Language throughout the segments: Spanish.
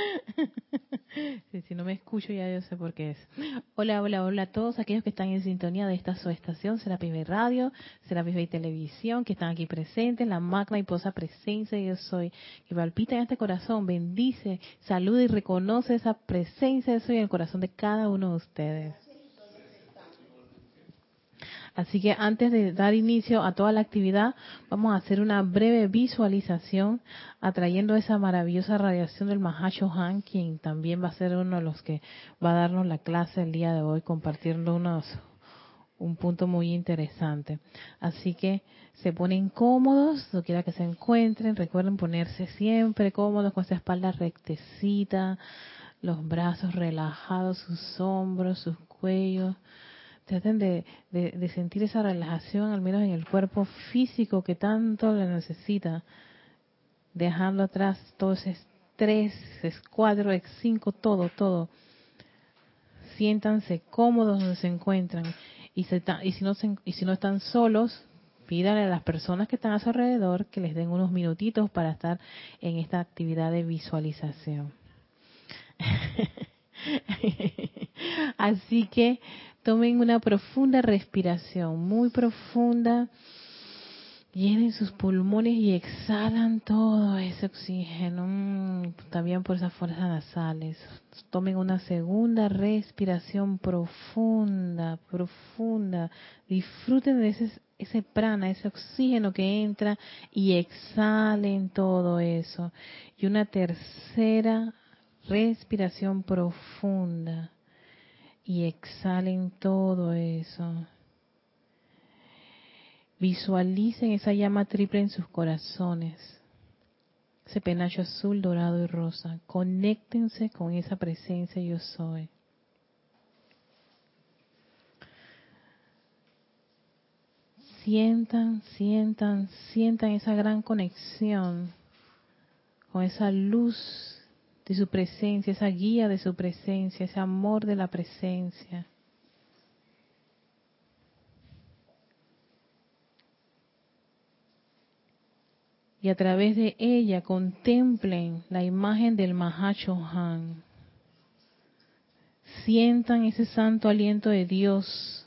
si no me escucho ya yo sé por qué es. Hola, hola, hola a todos aquellos que están en sintonía de esta su estación, Serapis Bay Radio, Serapis Bay Televisión, que están aquí presentes, la magna y posa presencia yo soy, que palpita en este corazón, bendice, saluda y reconoce esa presencia de soy en el corazón de cada uno de ustedes. Así que antes de dar inicio a toda la actividad, vamos a hacer una breve visualización atrayendo esa maravillosa radiación del Mahacho Han, quien también va a ser uno de los que va a darnos la clase el día de hoy, compartiendo unos un punto muy interesante. Así que se ponen cómodos, no quiera que se encuentren, recuerden ponerse siempre cómodos con esa espalda rectecita, los brazos relajados, sus hombros, sus cuellos, traten de, sentir esa relajación, al menos en el cuerpo físico que tanto le necesita, dejando atrás todo ese estrés, ese cuadro, ese cinco, todo, todo. Siéntanse cómodos donde se encuentran y, y, si no y si no están solos, pídanle a las personas que están a su alrededor que les den unos minutitos para estar en esta actividad de visualización. Así que Tomen una profunda respiración, muy profunda. Llenen sus pulmones y exhalan todo ese oxígeno, mm, también por esas fuerzas nasales. Tomen una segunda respiración profunda, profunda. Disfruten de ese, ese prana, ese oxígeno que entra y exhalen todo eso. Y una tercera respiración profunda y exhalen todo eso. Visualicen esa llama triple en sus corazones, ese penacho azul, dorado y rosa. Conéctense con esa presencia yo soy. Sientan, sientan, sientan esa gran conexión con esa luz de su presencia, esa guía de su presencia, ese amor de la presencia. Y a través de ella contemplen la imagen del Han. Sientan ese santo aliento de Dios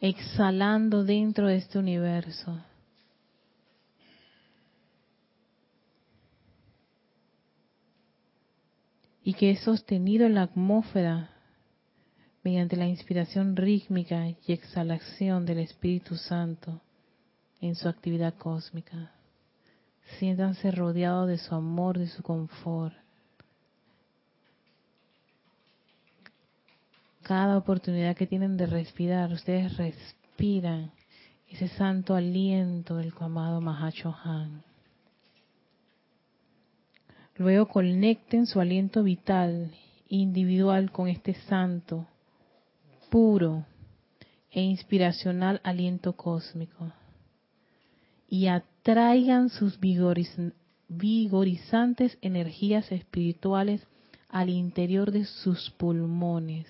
exhalando dentro de este universo. Y que es sostenido en la atmósfera mediante la inspiración rítmica y exhalación del Espíritu Santo en su actividad cósmica. Siéntanse rodeados de su amor, de su confort. Cada oportunidad que tienen de respirar, ustedes respiran ese santo aliento del amado Mahacho Han. Luego conecten su aliento vital individual con este santo, puro e inspiracional aliento cósmico. Y atraigan sus vigorizantes energías espirituales al interior de sus pulmones.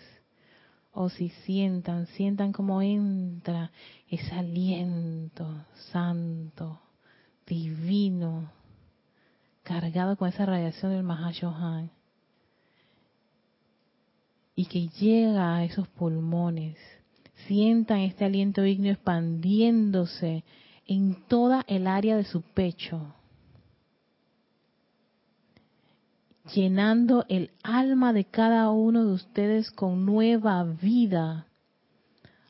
O si sientan, sientan como entra ese aliento santo, divino, cargado con esa radiación del Mahashohan y que llega a esos pulmones. Sientan este aliento ígneo expandiéndose en toda el área de su pecho, llenando el alma de cada uno de ustedes con nueva vida,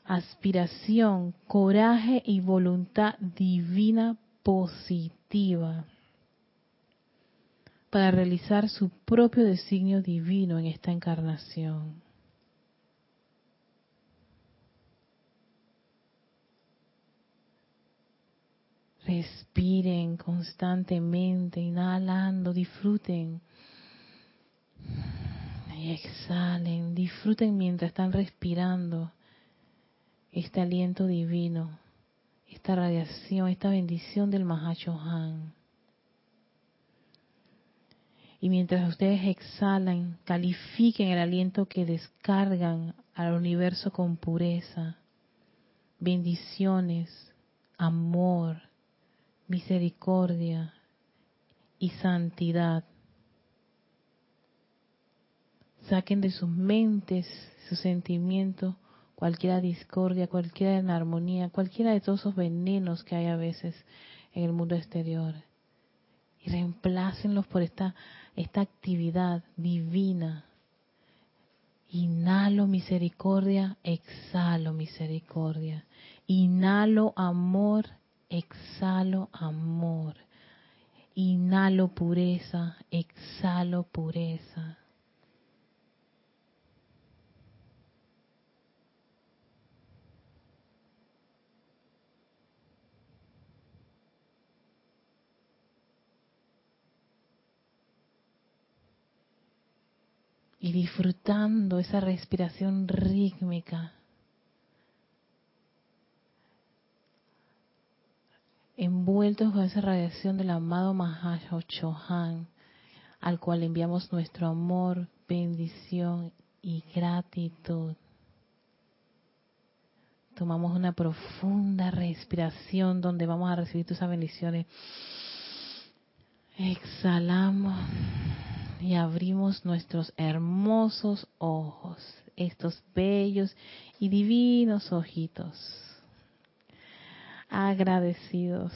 aspiración, coraje y voluntad divina positiva para realizar su propio designio divino en esta encarnación. Respiren constantemente, inhalando, disfruten. Y exhalen, disfruten mientras están respirando este aliento divino, esta radiación, esta bendición del Han. Y mientras ustedes exhalan, califiquen el aliento que descargan al universo con pureza, bendiciones, amor, misericordia y santidad. Saquen de sus mentes, sus sentimientos, cualquiera discordia, cualquiera enarmonía, cualquiera de todos esos venenos que hay a veces en el mundo exterior. Y reemplácenlos por esta, esta actividad divina. Inhalo misericordia, exhalo misericordia. Inhalo amor, exhalo amor. Inhalo pureza, exhalo pureza. Y disfrutando esa respiración rítmica. Envueltos con esa radiación del amado Chohan, al cual enviamos nuestro amor, bendición y gratitud. Tomamos una profunda respiración donde vamos a recibir tus bendiciones. Exhalamos y abrimos nuestros hermosos ojos, estos bellos y divinos ojitos. Agradecidos.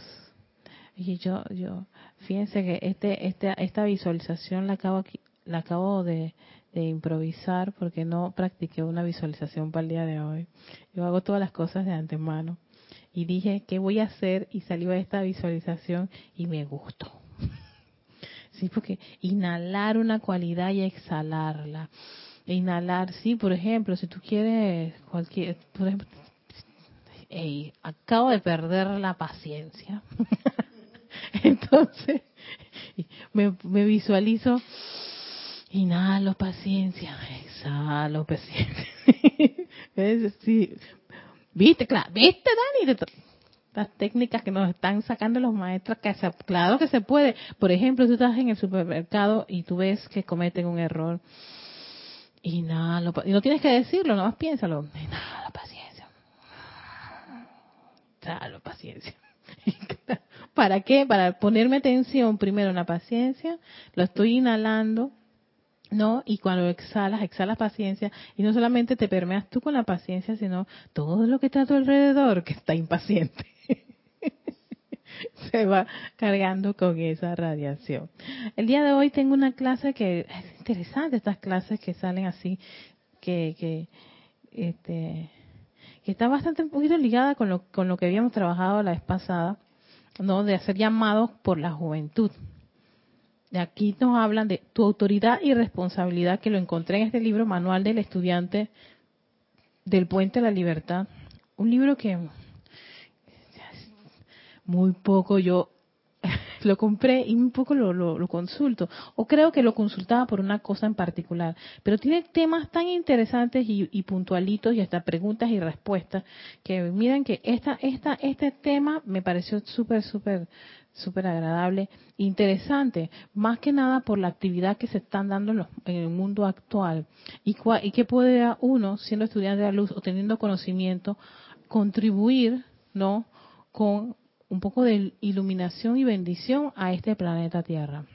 Y yo, yo, fíjense que este, este, esta visualización la acabo, la acabo de, de improvisar porque no practiqué una visualización para el día de hoy. Yo hago todas las cosas de antemano. Y dije, ¿qué voy a hacer? Y salió esta visualización y me gustó. Sí, porque inhalar una cualidad y exhalarla. Inhalar, sí, por ejemplo, si tú quieres cualquier, por ejemplo, acabo de perder la paciencia. Entonces, me, visualizo, inhalo paciencia, exhalo paciencia. sí. ¿Viste? Claro, ¿viste, Dani? Las técnicas que nos están sacando los maestros, que claro que se puede. Por ejemplo, tú estás en el supermercado y tú ves que cometen un error. Y nada, y no tienes que decirlo, nada más piénsalo. la paciencia. la paciencia. ¿Para qué? Para ponerme atención primero en la paciencia, lo estoy inhalando, ¿no? Y cuando exhalas, exhalas paciencia, y no solamente te permeas tú con la paciencia, sino todo lo que está a tu alrededor que está impaciente. se va cargando con esa radiación. El día de hoy tengo una clase que es interesante, estas clases que salen así, que, que, este, que está bastante un poquito ligada con lo, con lo que habíamos trabajado la vez pasada, ¿no? De hacer llamados por la juventud. Aquí nos hablan de tu autoridad y responsabilidad, que lo encontré en este libro, Manual del Estudiante del Puente de la Libertad. Un libro que muy poco yo lo compré y muy poco lo, lo, consulto. O creo que lo consultaba por una cosa en particular. Pero tiene temas tan interesantes y, puntualitos y hasta preguntas y respuestas que miren que esta, esta, este tema me pareció súper, súper, súper agradable, interesante, más que nada por la actividad que se están dando en, en el mundo actual y, y que puede uno, siendo estudiante de la luz o teniendo conocimiento, contribuir, ¿no? con un poco de iluminación y bendición a este planeta Tierra.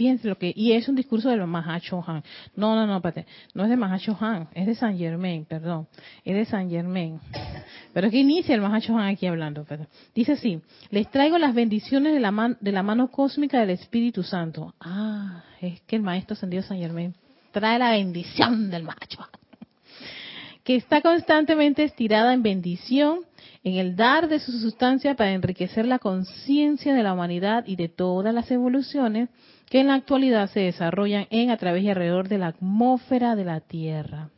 Fíjense lo que, y es un discurso de Mahacho Han. No, no, no, espérate, no es de Mahacho Han, es de San Germain, perdón, es de San Germain. Pero es que inicia el Mahacho Han aquí hablando. Dice así, les traigo las bendiciones de la, de la mano cósmica del Espíritu Santo. Ah, es que el Maestro Ascendido San Germain trae la bendición del Mahacho Han. Que está constantemente estirada en bendición en el dar de su sustancia para enriquecer la conciencia de la humanidad y de todas las evoluciones que en la actualidad se desarrollan en, a través y alrededor de la atmósfera de la Tierra.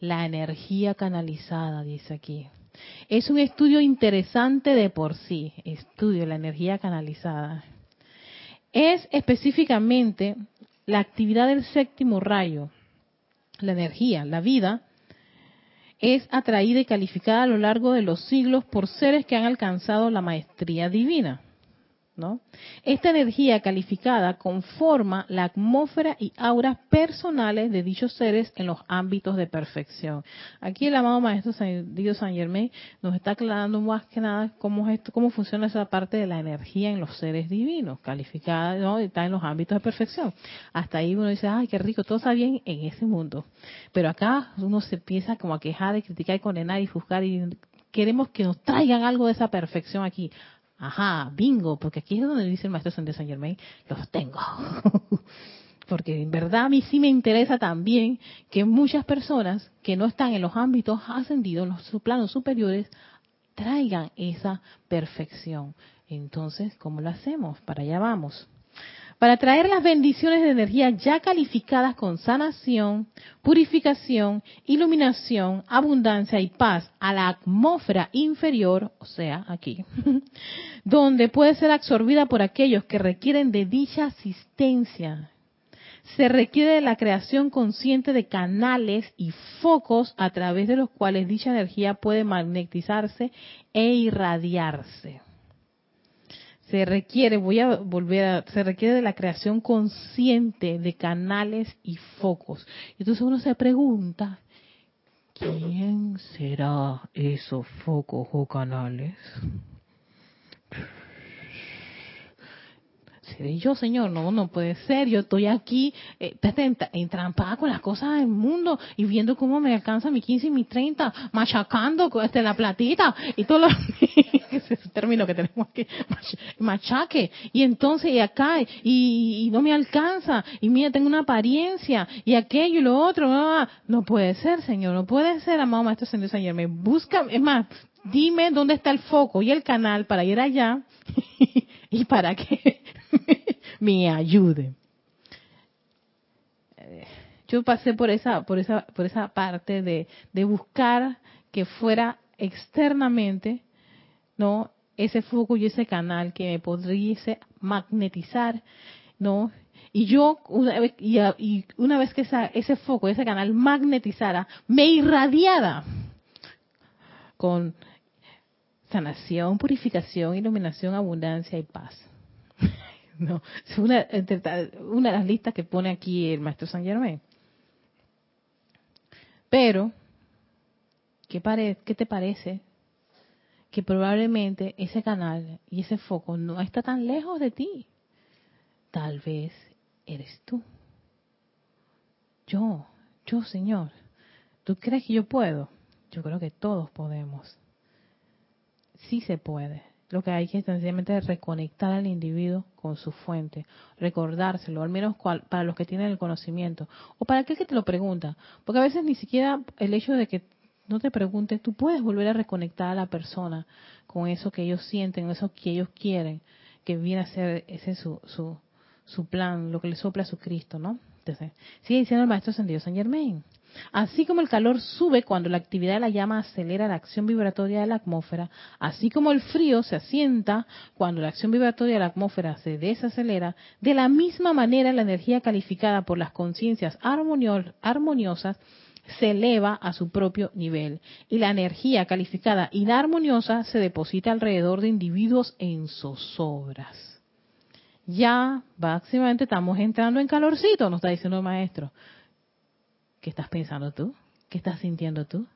La energía canalizada, dice aquí. Es un estudio interesante de por sí, estudio la energía canalizada. Es específicamente la actividad del séptimo rayo, la energía, la vida, es atraída y calificada a lo largo de los siglos por seres que han alcanzado la maestría divina. Esta energía calificada conforma la atmósfera y auras personales de dichos seres en los ámbitos de perfección. Aquí el amado Maestro Dios San Germain nos está aclarando más que nada cómo, es esto, cómo funciona esa parte de la energía en los seres divinos, calificada, ¿no? está en los ámbitos de perfección. Hasta ahí uno dice, ay, qué rico, todo está bien en ese mundo. Pero acá uno se empieza como a quejar, y criticar y condenar y juzgar y queremos que nos traigan algo de esa perfección aquí. Ajá, bingo, porque aquí es donde dice el maestro San Germain, los tengo. porque en verdad a mí sí me interesa también que muchas personas que no están en los ámbitos ascendidos, en los planos superiores, traigan esa perfección. Entonces, ¿cómo lo hacemos? Para allá vamos para traer las bendiciones de energía ya calificadas con sanación, purificación, iluminación, abundancia y paz a la atmósfera inferior, o sea, aquí, donde puede ser absorbida por aquellos que requieren de dicha asistencia. Se requiere de la creación consciente de canales y focos a través de los cuales dicha energía puede magnetizarse e irradiarse se requiere, voy a volver a, se requiere de la creación consciente de canales y focos. Entonces uno se pregunta, ¿quién será esos focos o canales? ¿Seré yo, Señor? No, no puede ser. Yo estoy aquí eh, entrampada con las cosas del mundo y viendo cómo me alcanza mi 15 y mi 30, machacando este, la platita y todo lo... ese término que tenemos aquí, machaque. Y entonces, y acá, y, no me alcanza, y mira, tengo una apariencia, y aquello y lo otro. No, puede ser, Señor, no puede ser, amado Maestro Señor Señor. Me busca, es más, dime dónde está el foco y el canal para ir allá y para que me ayude. Yo pasé por esa, por esa, por esa parte de, de buscar que fuera externamente, ¿no? Ese foco y ese canal que me podría magnetizar, ¿no? Y yo, una vez, y, una vez que esa, ese foco, ese canal magnetizara, me irradiara con sanación, purificación, iluminación, abundancia y paz. no, es una, una de las listas que pone aquí el maestro San Germain. Pero, ¿qué, pare, ¿qué te parece? Que probablemente ese canal y ese foco no está tan lejos de ti. Tal vez eres tú. Yo, yo, Señor. ¿Tú crees que yo puedo? Yo creo que todos podemos sí se puede. Lo que hay que sencillamente reconectar al individuo con su fuente, recordárselo, al menos para los que tienen el conocimiento, o para aquel que te lo pregunta, porque a veces ni siquiera el hecho de que no te preguntes, tú puedes volver a reconectar a la persona con eso que ellos sienten, eso que ellos quieren, que viene a ser ese su, su, su plan, lo que le sopla a su Cristo, ¿no? Sigue diciendo el maestro San San Germain. Así como el calor sube cuando la actividad de la llama acelera la acción vibratoria de la atmósfera, así como el frío se asienta cuando la acción vibratoria de la atmósfera se desacelera, de la misma manera la energía calificada por las conciencias armoniosas se eleva a su propio nivel y la energía calificada inarmoniosa se deposita alrededor de individuos en zozobras. Ya, básicamente estamos entrando en calorcito, nos está diciendo el maestro. ¿Qué estás pensando tú? ¿Qué estás sintiendo tú?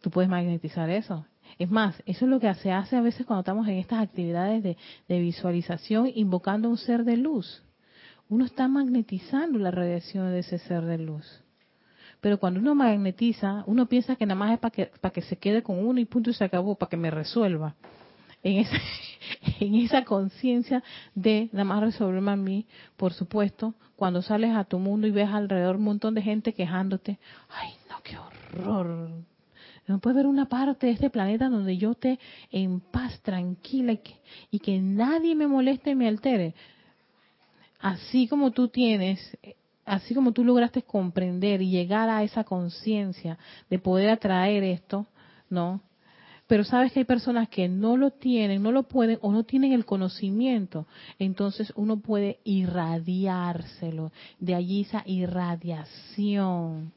Tú puedes magnetizar eso. Es más, eso es lo que se hace a veces cuando estamos en estas actividades de, visualización invocando un ser de luz. Uno está magnetizando la radiación de ese ser de luz. Pero cuando uno magnetiza, uno piensa que nada más es para que, para que se quede con uno y punto y se acabó, para que me resuelva. En esa, en esa conciencia de nada más resolverme a mí, por supuesto, cuando sales a tu mundo y ves alrededor un montón de gente quejándote, ay, no, qué horror. No puede haber una parte de este planeta donde yo esté en paz, tranquila y que, y que nadie me moleste y me altere. Así como tú tienes, así como tú lograste comprender y llegar a esa conciencia de poder atraer esto, ¿no? Pero sabes que hay personas que no lo tienen, no lo pueden o no tienen el conocimiento. Entonces uno puede irradiárselo. De allí esa irradiación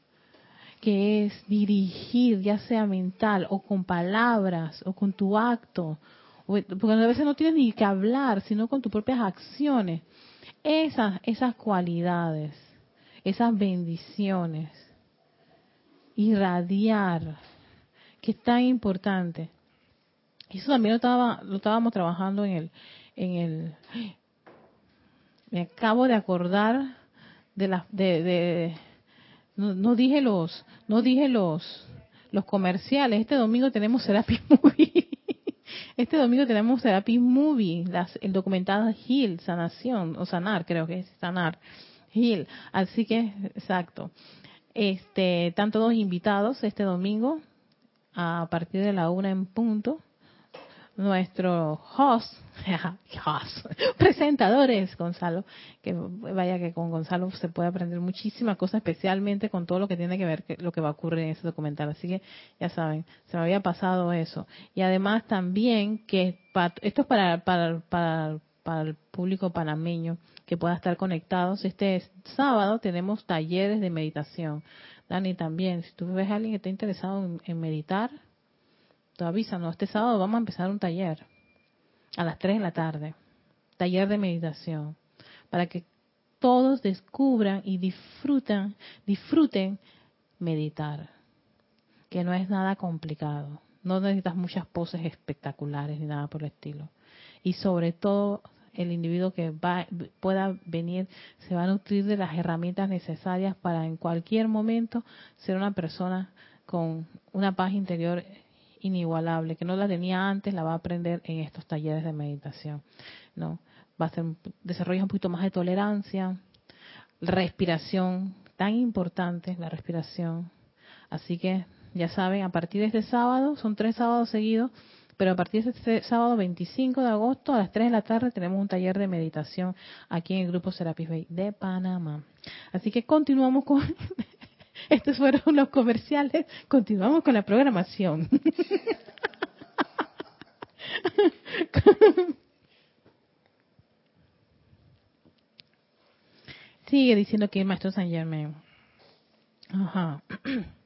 que es dirigir, ya sea mental o con palabras o con tu acto porque a veces no tienes ni que hablar, sino con tus propias acciones. Esas, esas cualidades, esas bendiciones, irradiar, que es tan importante. Eso también lo, estaba, lo estábamos trabajando en el, en el, me acabo de acordar de las, de, de no, dije los, no dije los, los comerciales. Este domingo tenemos Serapis Movie. Este domingo tenemos Serapis Movie, las, el documentado Heal, sanación, o sanar, creo que es sanar, Heal. Así que, exacto. Este, están todos invitados este domingo a partir de la una en punto nuestro host, presentadores, Gonzalo, que vaya que con Gonzalo se puede aprender muchísimas cosas, especialmente con todo lo que tiene que ver con lo que va a ocurrir en ese documental. Así que ya saben, se me había pasado eso. Y además también que esto es para, para, para, para el público panameño que pueda estar conectados. Este sábado tenemos talleres de meditación. Dani también, si tú ves a alguien que está interesado en meditar, avísanos, este sábado vamos a empezar un taller a las 3 de la tarde, taller de meditación, para que todos descubran y disfrutan, disfruten meditar, que no es nada complicado, no necesitas muchas poses espectaculares ni nada por el estilo. Y sobre todo el individuo que va, pueda venir se va a nutrir de las herramientas necesarias para en cualquier momento ser una persona con una paz interior inigualable, que no la tenía antes, la va a aprender en estos talleres de meditación, ¿no? Va a ser un poquito más de tolerancia, respiración, tan importante la respiración. Así que ya saben, a partir de este sábado, son tres sábados seguidos, pero a partir de este sábado 25 de agosto a las 3 de la tarde tenemos un taller de meditación aquí en el grupo Serapis Bay de Panamá. Así que continuamos con Estos fueron los comerciales. Continuamos con la programación. Sigue diciendo que el maestro San Germain. Ajá.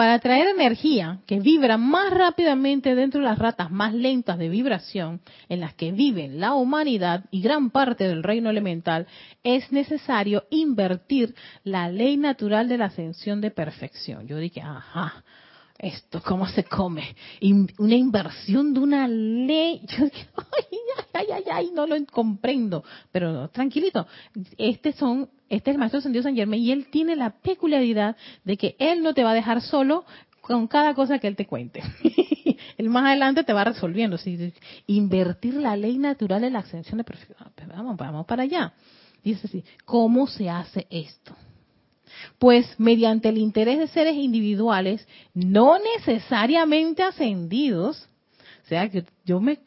para atraer energía que vibra más rápidamente dentro de las ratas más lentas de vibración en las que viven la humanidad y gran parte del reino elemental, es necesario invertir la ley natural de la ascensión de perfección. Yo dije, ajá, esto, ¿cómo se come? una inversión de una ley. Yo ay, ay, ay, ay, no lo comprendo. Pero tranquilito, este son este es el maestro ascendido San Germán y él tiene la peculiaridad de que él no te va a dejar solo con cada cosa que él te cuente. él más adelante te va resolviendo. invertir la ley natural de la ascensión de perfección. Ah, pues vamos, vamos para allá. Dice así, ¿cómo se hace esto? Pues mediante el interés de seres individuales, no necesariamente ascendidos, sea que yo me,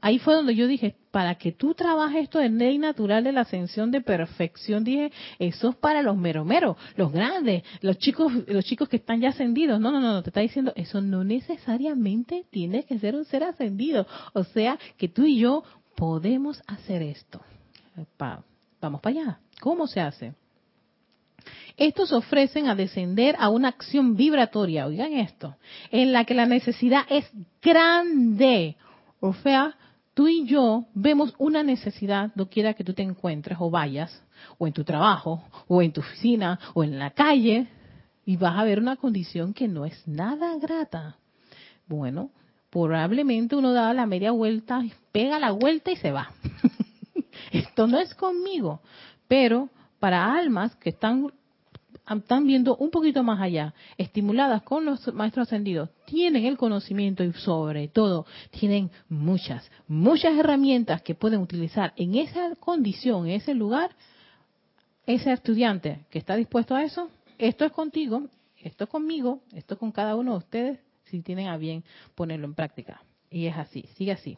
ahí fue donde yo dije, para que tú trabajes esto de ley natural de la ascensión de perfección, dije, eso es para los meromeros, los grandes, los chicos, los chicos que están ya ascendidos. No, no, no, te está diciendo, eso no necesariamente tiene que ser un ser ascendido. O sea, que tú y yo podemos hacer esto. vamos para allá. ¿Cómo se hace? Estos ofrecen a descender a una acción vibratoria, oigan esto, en la que la necesidad es grande. O sea, tú y yo vemos una necesidad, quiera que tú te encuentres o vayas, o en tu trabajo, o en tu oficina, o en la calle, y vas a ver una condición que no es nada grata. Bueno, probablemente uno da la media vuelta, pega la vuelta y se va. Esto no es conmigo, pero para almas que están viendo un poquito más allá, estimuladas con los maestros ascendidos, tienen el conocimiento y sobre todo tienen muchas, muchas herramientas que pueden utilizar en esa condición, en ese lugar, ese estudiante que está dispuesto a eso, esto es contigo, esto es conmigo, esto es con cada uno de ustedes, si tienen a bien ponerlo en práctica. Y es así, sigue así.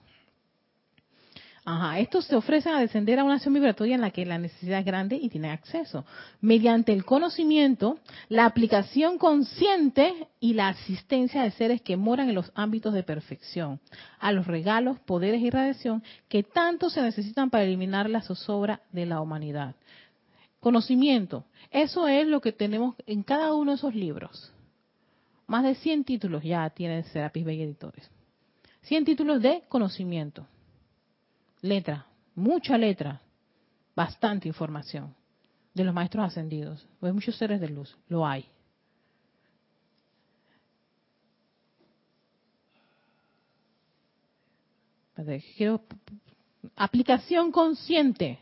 Ajá, estos se ofrecen a descender a una acción vibratoria en la que la necesidad es grande y tiene acceso. Mediante el conocimiento, la aplicación consciente y la asistencia de seres que moran en los ámbitos de perfección, a los regalos, poderes y radiación que tanto se necesitan para eliminar la zozobra de la humanidad. Conocimiento, eso es lo que tenemos en cada uno de esos libros. más de 100 títulos ya tiene Serapis Bay Editores. 100 títulos de conocimiento. Letra, mucha letra, bastante información de los maestros ascendidos. Hay muchos seres de luz, lo hay. Aplicación consciente.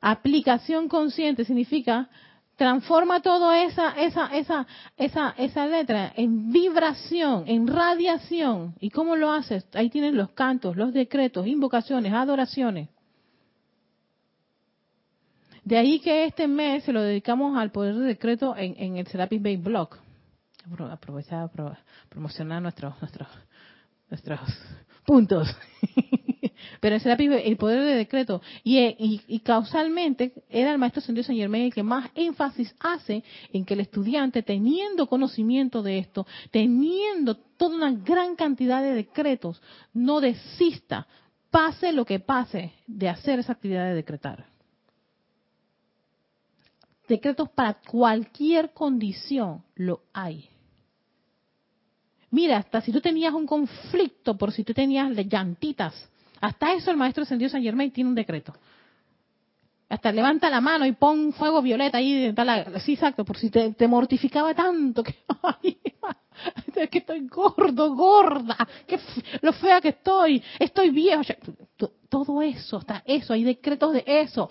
Aplicación consciente significa transforma toda esa, esa, esa, esa, esa letra en vibración, en radiación. ¿Y cómo lo haces? Ahí tienes los cantos, los decretos, invocaciones, adoraciones. De ahí que este mes se lo dedicamos al poder de decreto en, en el Serapis Bay Blog. Aprovechar, promocionar nuestros, nuestros, nuestros puntos. Pero ese era el poder de decreto. Y, causalmente era el maestro Sendido San Germain el que más énfasis hace en que el estudiante, teniendo conocimiento de esto, teniendo toda una gran cantidad de decretos, no desista, pase lo que pase, de hacer esa actividad de decretar. Decretos para cualquier condición lo hay. Mira, hasta si tú tenías un conflicto por si tú tenías llantitas, hasta eso el maestro ascendido San Germain tiene un decreto. Hasta levanta la mano y pon fuego violeta ahí. sí, exacto, por si te, mortificaba tanto que, que estoy gordo, gorda, que lo fea que estoy, estoy viejo. Todo eso, hasta eso, hay decretos de eso.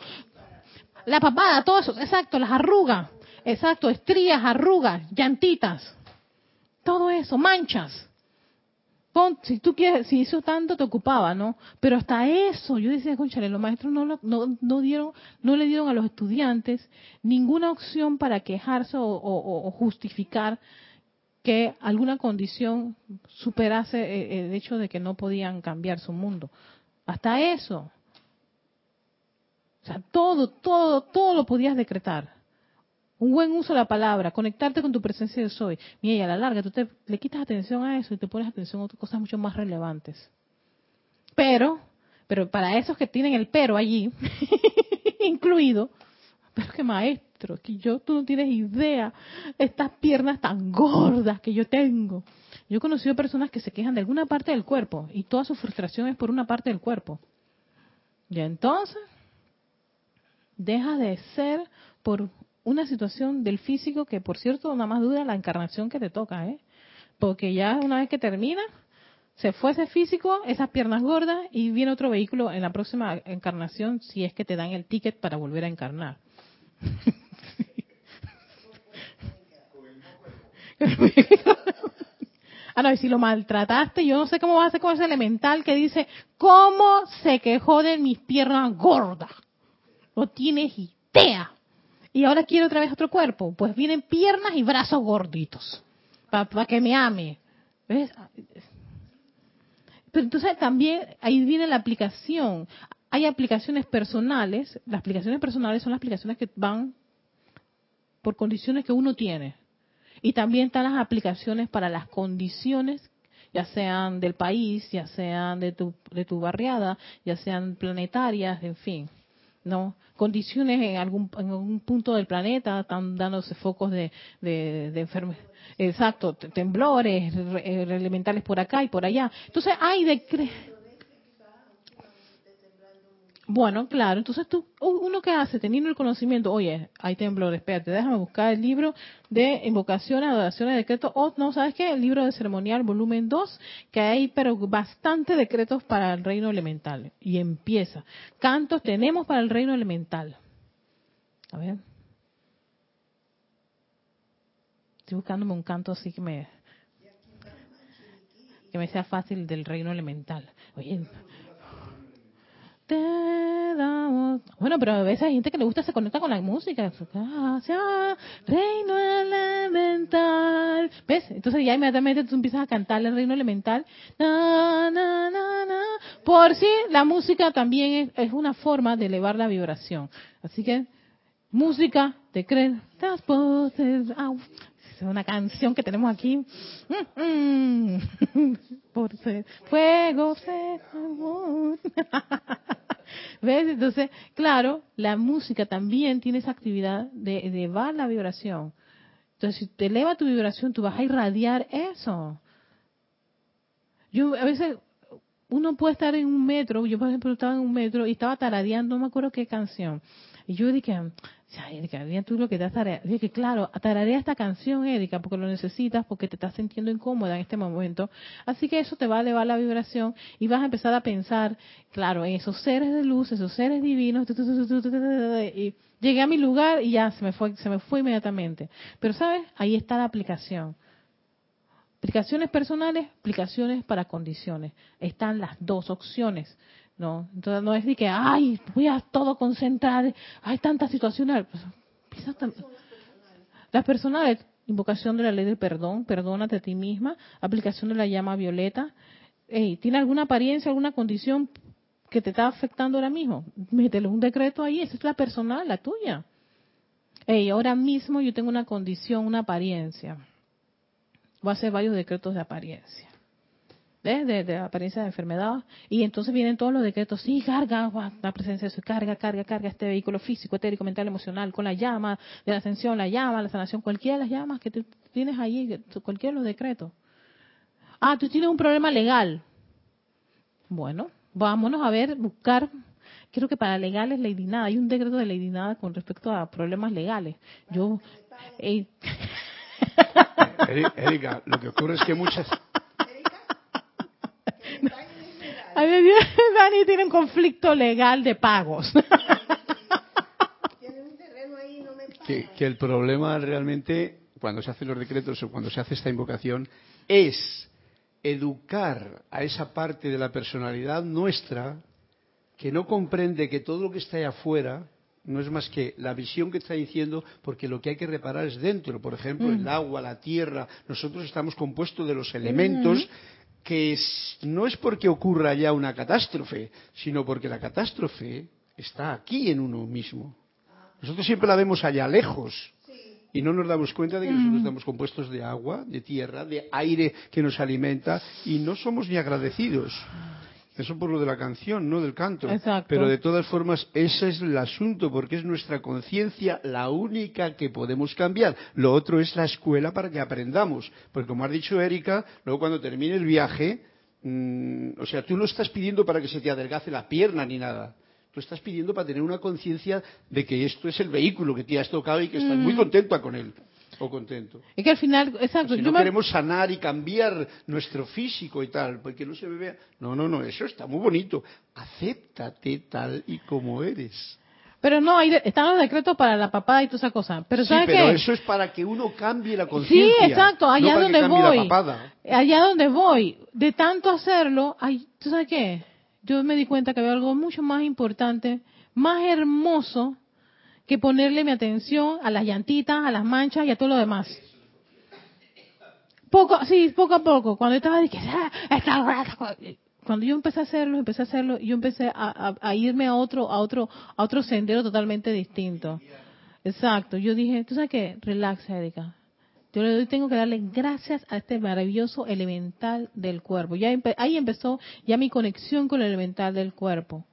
La papada, todo eso, exacto, las arrugas, exacto, estrías, arrugas, llantitas. Todo eso, manchas si tú quieres, si hizo tanto te ocupaba, ¿no? Pero hasta eso, yo decía, conchale, los maestros no, no, dieron, no le dieron a los estudiantes ninguna opción para quejarse o, justificar que alguna condición superase eh, el hecho de que no podían cambiar su mundo. Hasta eso. O sea, todo, todo, todo lo podías decretar. Un buen uso de la palabra, conectarte con tu presencia de soy. Mira, y a la larga tú te, le quitas atención a eso y te pones atención a otras cosas mucho más relevantes. Pero, pero para esos que tienen el pero allí, incluido, pero que maestro, que yo, tú no tienes idea, estas piernas tan gordas que yo tengo. Yo he conocido personas que se quejan de alguna parte del cuerpo y toda su frustración es por una parte del cuerpo. Y entonces, deja de ser por una situación del físico que, por cierto, nada más dura la encarnación que te toca, ¿eh? Porque ya una vez que termina, se fue ese físico, esas piernas gordas, y viene otro vehículo en la próxima encarnación si es que te dan el ticket para volver a encarnar. ah, no, y si lo maltrataste, yo no sé cómo va a ser con ese elemental que dice, ¿cómo se quejó de mis piernas gordas? No tienes idea y ahora quiero otra vez otro cuerpo. Pues vienen piernas y brazos gorditos para que me ame. ¿Ves? Pero entonces también ahí viene la aplicación. Hay aplicaciones personales. Las aplicaciones personales son las aplicaciones que van por condiciones que uno tiene. Y también están las aplicaciones para las condiciones ya sean del país, ya sean de tu, de tu barriada, ya sean planetarias, en fin. ¿No? Condiciones en algún, en algún punto del planeta están dándose focos de, de, de enfermedades. Exacto, temblores eh, elementales por acá y por allá. Entonces hay de bueno, claro, entonces tú, uno que hace teniendo el conocimiento, oye, hay temblores, espérate, déjame buscar el libro de invocaciones, adoraciones, decretos, no, ¿sabes qué? El libro de ceremonial, volumen 2, que hay, pero bastante decretos para el reino elemental. Y empieza. Cantos tenemos para el reino elemental. A ver. Estoy buscándome un canto así que me, que me sea fácil del reino elemental. Oye, te damos. Bueno, pero a veces hay gente que le gusta se conecta con la música. Reino elemental. ¿Ves? Entonces ya inmediatamente tú empiezas a cantar el reino elemental. Por si la música también es, una forma de elevar la vibración. Así que, música, te creen. Es una canción que tenemos aquí. Mm, mm. Por ser fuego, fuego. ¿Ves? Entonces, claro, la música también tiene esa actividad de elevar la vibración. Entonces, si te eleva tu vibración, tú vas a irradiar eso. Yo a veces uno puede estar en un metro, yo por ejemplo estaba en un metro y estaba taradeando, no me acuerdo qué canción. Y yo dije, Erika, tú lo que te tarea. Dije, claro, tararea esta canción, Erika, porque lo necesitas, porque te estás sintiendo incómoda en este momento. Así que eso te va a elevar la vibración y vas a empezar a pensar, claro, en esos seres de luz, esos seres divinos. Y llegué a mi lugar y ya se me fue, se me fue inmediatamente. Pero, ¿sabes? Ahí está la aplicación. Aplicaciones personales, aplicaciones para condiciones. Están las dos opciones. No, entonces no es de que, ay, voy a todo concentrar, hay tantas situaciones. Pues, las personales, invocación de la ley del perdón, perdónate a ti misma, aplicación de la llama violeta. ¿Tiene alguna apariencia, alguna condición que te está afectando ahora mismo? Métele un decreto ahí, esa es la personal, la tuya. Hey, ahora mismo yo tengo una condición, una apariencia. Voy a hacer varios decretos de apariencia de, de, apariencia de enfermedad. Y entonces vienen todos los decretos, sí, carga la presencia de su carga, carga, carga este vehículo físico, etérico, mental, emocional, con la llama de la ascensión, la llama, la sanación, cualquiera de las llamas que tú tienes ahí, cualquiera de los decretos. Ah, tú tienes un problema legal. Bueno, vámonos a ver, buscar. Creo que para legales, Lady Nada, hay un decreto de Lady Nada con respecto a problemas legales. Yo. Eh, Erika, lo que ocurre es que muchas, Dani tiene un conflicto legal de pagos. que, que el problema realmente, cuando se hacen los decretos o cuando se hace esta invocación, es educar a esa parte de la personalidad nuestra que no comprende que todo lo que está ahí afuera no es más que la visión que está diciendo, porque lo que hay que reparar es dentro. Por ejemplo, el mm. agua, la tierra. Nosotros estamos compuestos de los elementos que no es porque ocurra ya una catástrofe, sino porque la catástrofe está aquí en uno mismo. Nosotros siempre la vemos allá lejos y no nos damos cuenta de que nosotros mm. estamos compuestos de agua, de tierra, de aire que nos alimenta y no somos ni agradecidos. Eso por lo de la canción, no del canto. Pero de todas formas, ese es el asunto, porque es nuestra conciencia la única que podemos cambiar. Lo otro es la escuela para que aprendamos. Porque como ha dicho Erika, luego cuando termine el viaje, mm, o sea, tú no estás pidiendo para que se te adelgace la pierna ni nada. Tú estás pidiendo para tener una conciencia de que esto es el vehículo que te has tocado y que estás muy mm. contenta con él o contento. Es que al final, exacto. Si no queremos sanar y cambiar nuestro físico y tal, porque no se me vea. No, no, no, eso está muy bonito. Acéptate tal y como eres. Pero no, hay están los decretos para la papada y toda esa cosa. Pero sí, pero eso es para que uno cambie la conciencia. Sí, exacto, allá donde voy. Allá donde voy, de tanto hacerlo, ay, ¿tú sabes qué? Yo me di cuenta que había algo mucho más importante, más hermoso, que ponerle mi atención a las llantitas, a las manchas y a todo lo demás. Poco, sí, poco a poco. Cuando estaba diciendo, ah, cuando yo empecé a hacerlo, empecé a hacerlo, yo empecé a, irme a otro, a otro, a otro sendero totalmente distinto. Exacto. Yo dije, tú sabes qué, relax, Erika. Yo le tengo que darle gracias a este maravilloso elemental del cuerpo. Ya ahí empezó ya mi conexión con el elemental del cuerpo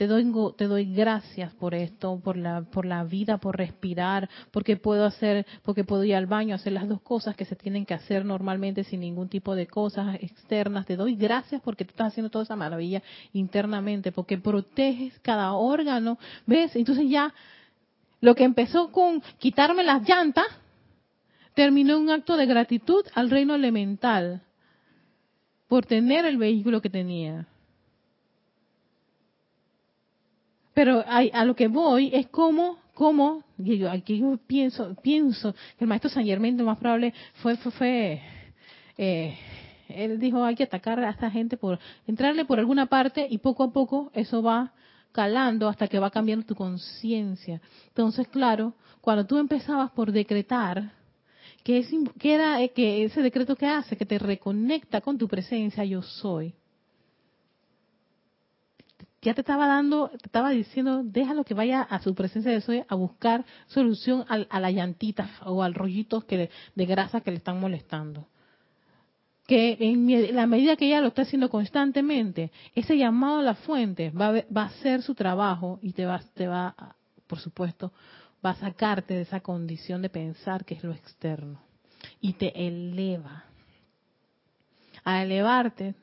te doy, te doy gracias por esto, por la, por la vida, por respirar, porque puedo hacer, porque puedo ir al baño, hacer las dos cosas que se tienen que hacer normalmente sin ningún tipo de cosas externas. Te doy gracias porque tú estás haciendo toda esa maravilla internamente, porque proteges cada órgano, ¿ves? Entonces ya lo que empezó con quitarme las llantas, terminó un acto de gratitud al reino elemental por tener el vehículo que tenía. Pero a, lo que voy es cómo, cómo, yo, aquí yo pienso, pienso que el maestro San Germán lo más probable fue, fue, fue eh, él dijo hay que atacar a esta gente por entrarle por alguna parte y poco a poco eso va calando hasta que va cambiando tu conciencia. Entonces, claro, cuando tú empezabas por decretar, que, es, que que ese decreto que hace, que te reconecta con tu presencia, yo soy ya te estaba dando, te estaba diciendo, déjalo que vaya a su presencia de soy a buscar solución a, la llantita o al rollito que, de grasa que le están molestando. Que en la medida que ella lo está haciendo constantemente, ese llamado a la fuente va a, va a hacer su trabajo y te va, te va, por supuesto, va a sacarte de esa condición de pensar que es lo externo y te eleva. A elevarte,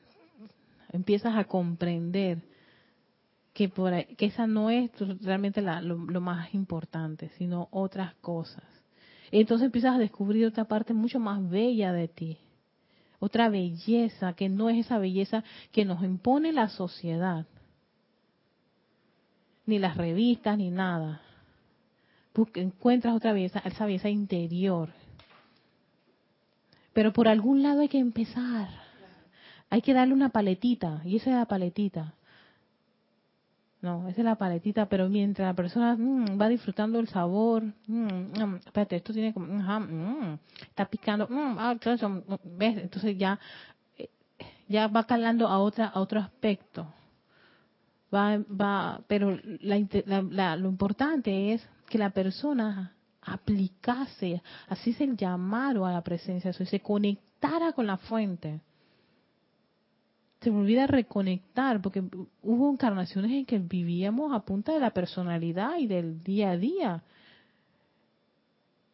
empiezas a comprender que, por, que esa no es realmente lo, más importante, sino otras cosas. Entonces empiezas a descubrir otra parte mucho más bella de ti, otra belleza que no es esa belleza que nos impone la sociedad, ni las revistas, ni nada. encuentras otra belleza, esa belleza interior. Pero por algún lado hay que empezar. Hay que darle una paletita, y esa es la paletita. No, esa es la paletita, pero mientras la persona mm, va disfrutando el sabor, mm, mm, espérate, esto tiene como, está picando, ah, ¿ves? Entonces ya, eh, ya va calando a otra, a otro aspecto. Va, va, pero la, lo importante es que la persona aplicase, así es el llamado a la presencia se conectara con la fuente se me olvida reconectar, porque hubo encarnaciones en que vivíamos a punta de la personalidad y del día a día,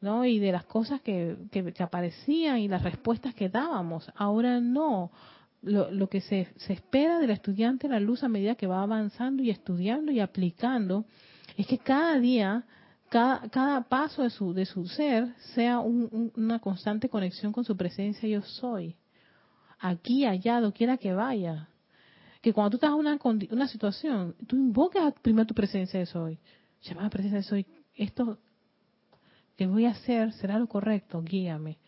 ¿no? Y de las cosas que, que, aparecían y las respuestas que dábamos. Ahora no. Lo, que se, se espera del estudiante, la luz a medida que va avanzando y estudiando y aplicando, es que cada día cada, cada, paso de su, de su ser sea una constante conexión con su presencia yo soy aquí, allá, quiera que vaya. Que cuando tú estás en una, una situación, tú invocas primero tu presencia de soy. Llamada presencia de soy, esto que voy a hacer será lo correcto, guíame.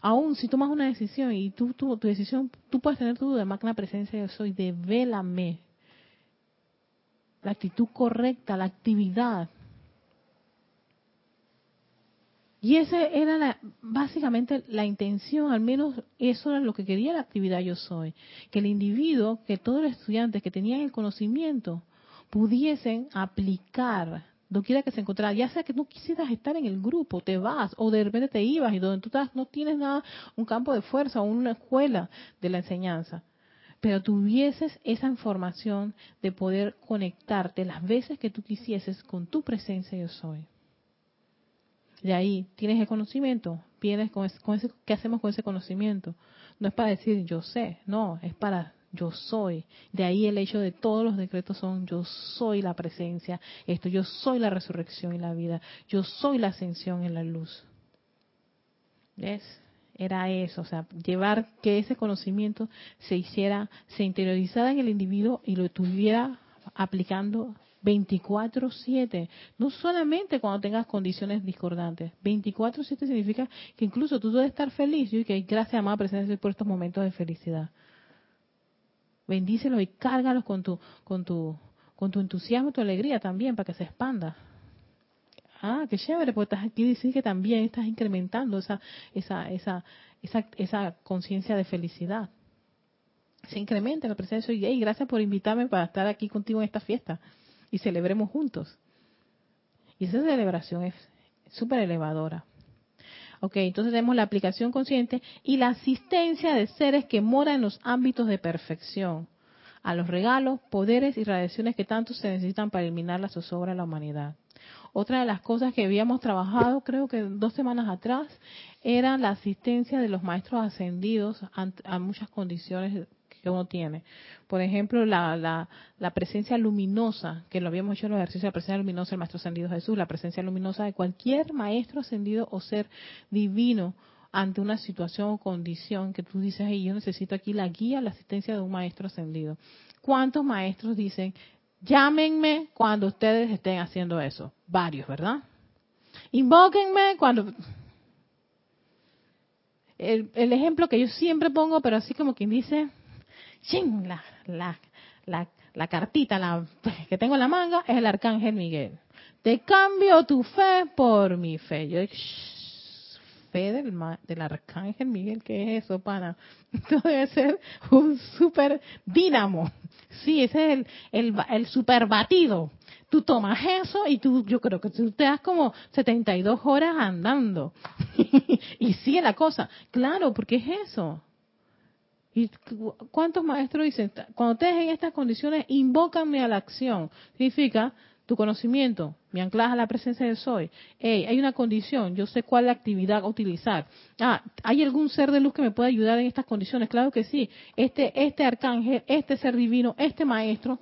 Aún si tomas una decisión y tú, tu decisión, tú puedes tener tu duda, la presencia de soy, devélame. La actitud correcta, la actividad. Y esa era la, básicamente la intención, al menos eso era lo que quería la actividad Yo Soy, que el individuo, que todos los estudiantes que tenían el conocimiento pudiesen aplicar quiera que se encontrara, ya sea que no quisieras estar en el grupo, te vas o de repente te ibas y donde tú estás no tienes nada, un campo de fuerza o una escuela de la enseñanza, pero tuvieses esa información de poder conectarte las veces que tú quisieses con tu presencia yo soy. De ahí tienes el conocimiento, vienes con ese, ¿qué hacemos con ese conocimiento? No es para decir yo sé, no, es para yo soy. De ahí el hecho de todos los decretos son yo soy la presencia, esto, yo soy la resurrección y la vida, yo soy la ascensión en la luz. ¿Ves? Era eso, o sea, llevar que ese conocimiento se hiciera, se interiorizara en el individuo y lo estuviera aplicando 24/7, no solamente cuando tengas condiciones discordantes, 24/7 significa que incluso tú debes estar feliz y que gracias amada presencia por estos momentos de felicidad. Bendícelos y cárgalos con tu, con tu, con tu entusiasmo y tu alegría también para que se expanda. Ah, qué chévere, porque estás aquí decir que también estás incrementando esa, esa, esa, esa, esa conciencia de felicidad. Se incrementa la presencia y gracias por invitarme para estar aquí contigo en esta fiesta y celebremos juntos. Y esa celebración es súper elevadora. Ok, entonces tenemos la aplicación consciente y la asistencia de seres que moran en los ámbitos de perfección, a los regalos, poderes y radiaciones que tanto se necesitan para eliminar la zozobra de la humanidad. Otra de las cosas que habíamos trabajado, creo que dos semanas atrás, era la asistencia de los maestros ascendidos a muchas condiciones uno tiene. Por ejemplo, la, la, la, presencia luminosa, que lo habíamos hecho en los ejercicios de la presencia luminosa del Maestro Ascendido Jesús, la presencia luminosa de cualquier Maestro Ascendido o ser divino ante una situación o condición que tú dices, hey, yo necesito aquí la guía, la asistencia de un Maestro Ascendido. ¿Cuántos maestros dicen, llámenme cuando ustedes estén haciendo eso? Varios, ¿verdad? Invóquenme cuando... El, el, ejemplo que yo siempre pongo, pero así como quien dice, la, la, la, la cartita la, que tengo en la manga es el arcángel Miguel. Te cambio tu fe por mi fe. Yo, fe del, del arcángel Miguel, ¿qué es eso, pana? Esto debe ser un super dínamo. Sí, ese es el, el, el super batido. Tú tomas eso y tú, yo creo que tú te das como 72 horas andando. y sigue la cosa. Claro, porque es eso. ¿Y cuántos maestros dicen, cuando estés en estas condiciones, invócame a la acción? Significa, tu conocimiento, mi anclaje a la presencia de soy. Hey, hay una condición, yo sé cuál actividad utilizar. Ah, ¿hay algún ser de luz que me pueda ayudar en estas condiciones? Claro que sí. Este, este arcángel, este ser divino, este maestro,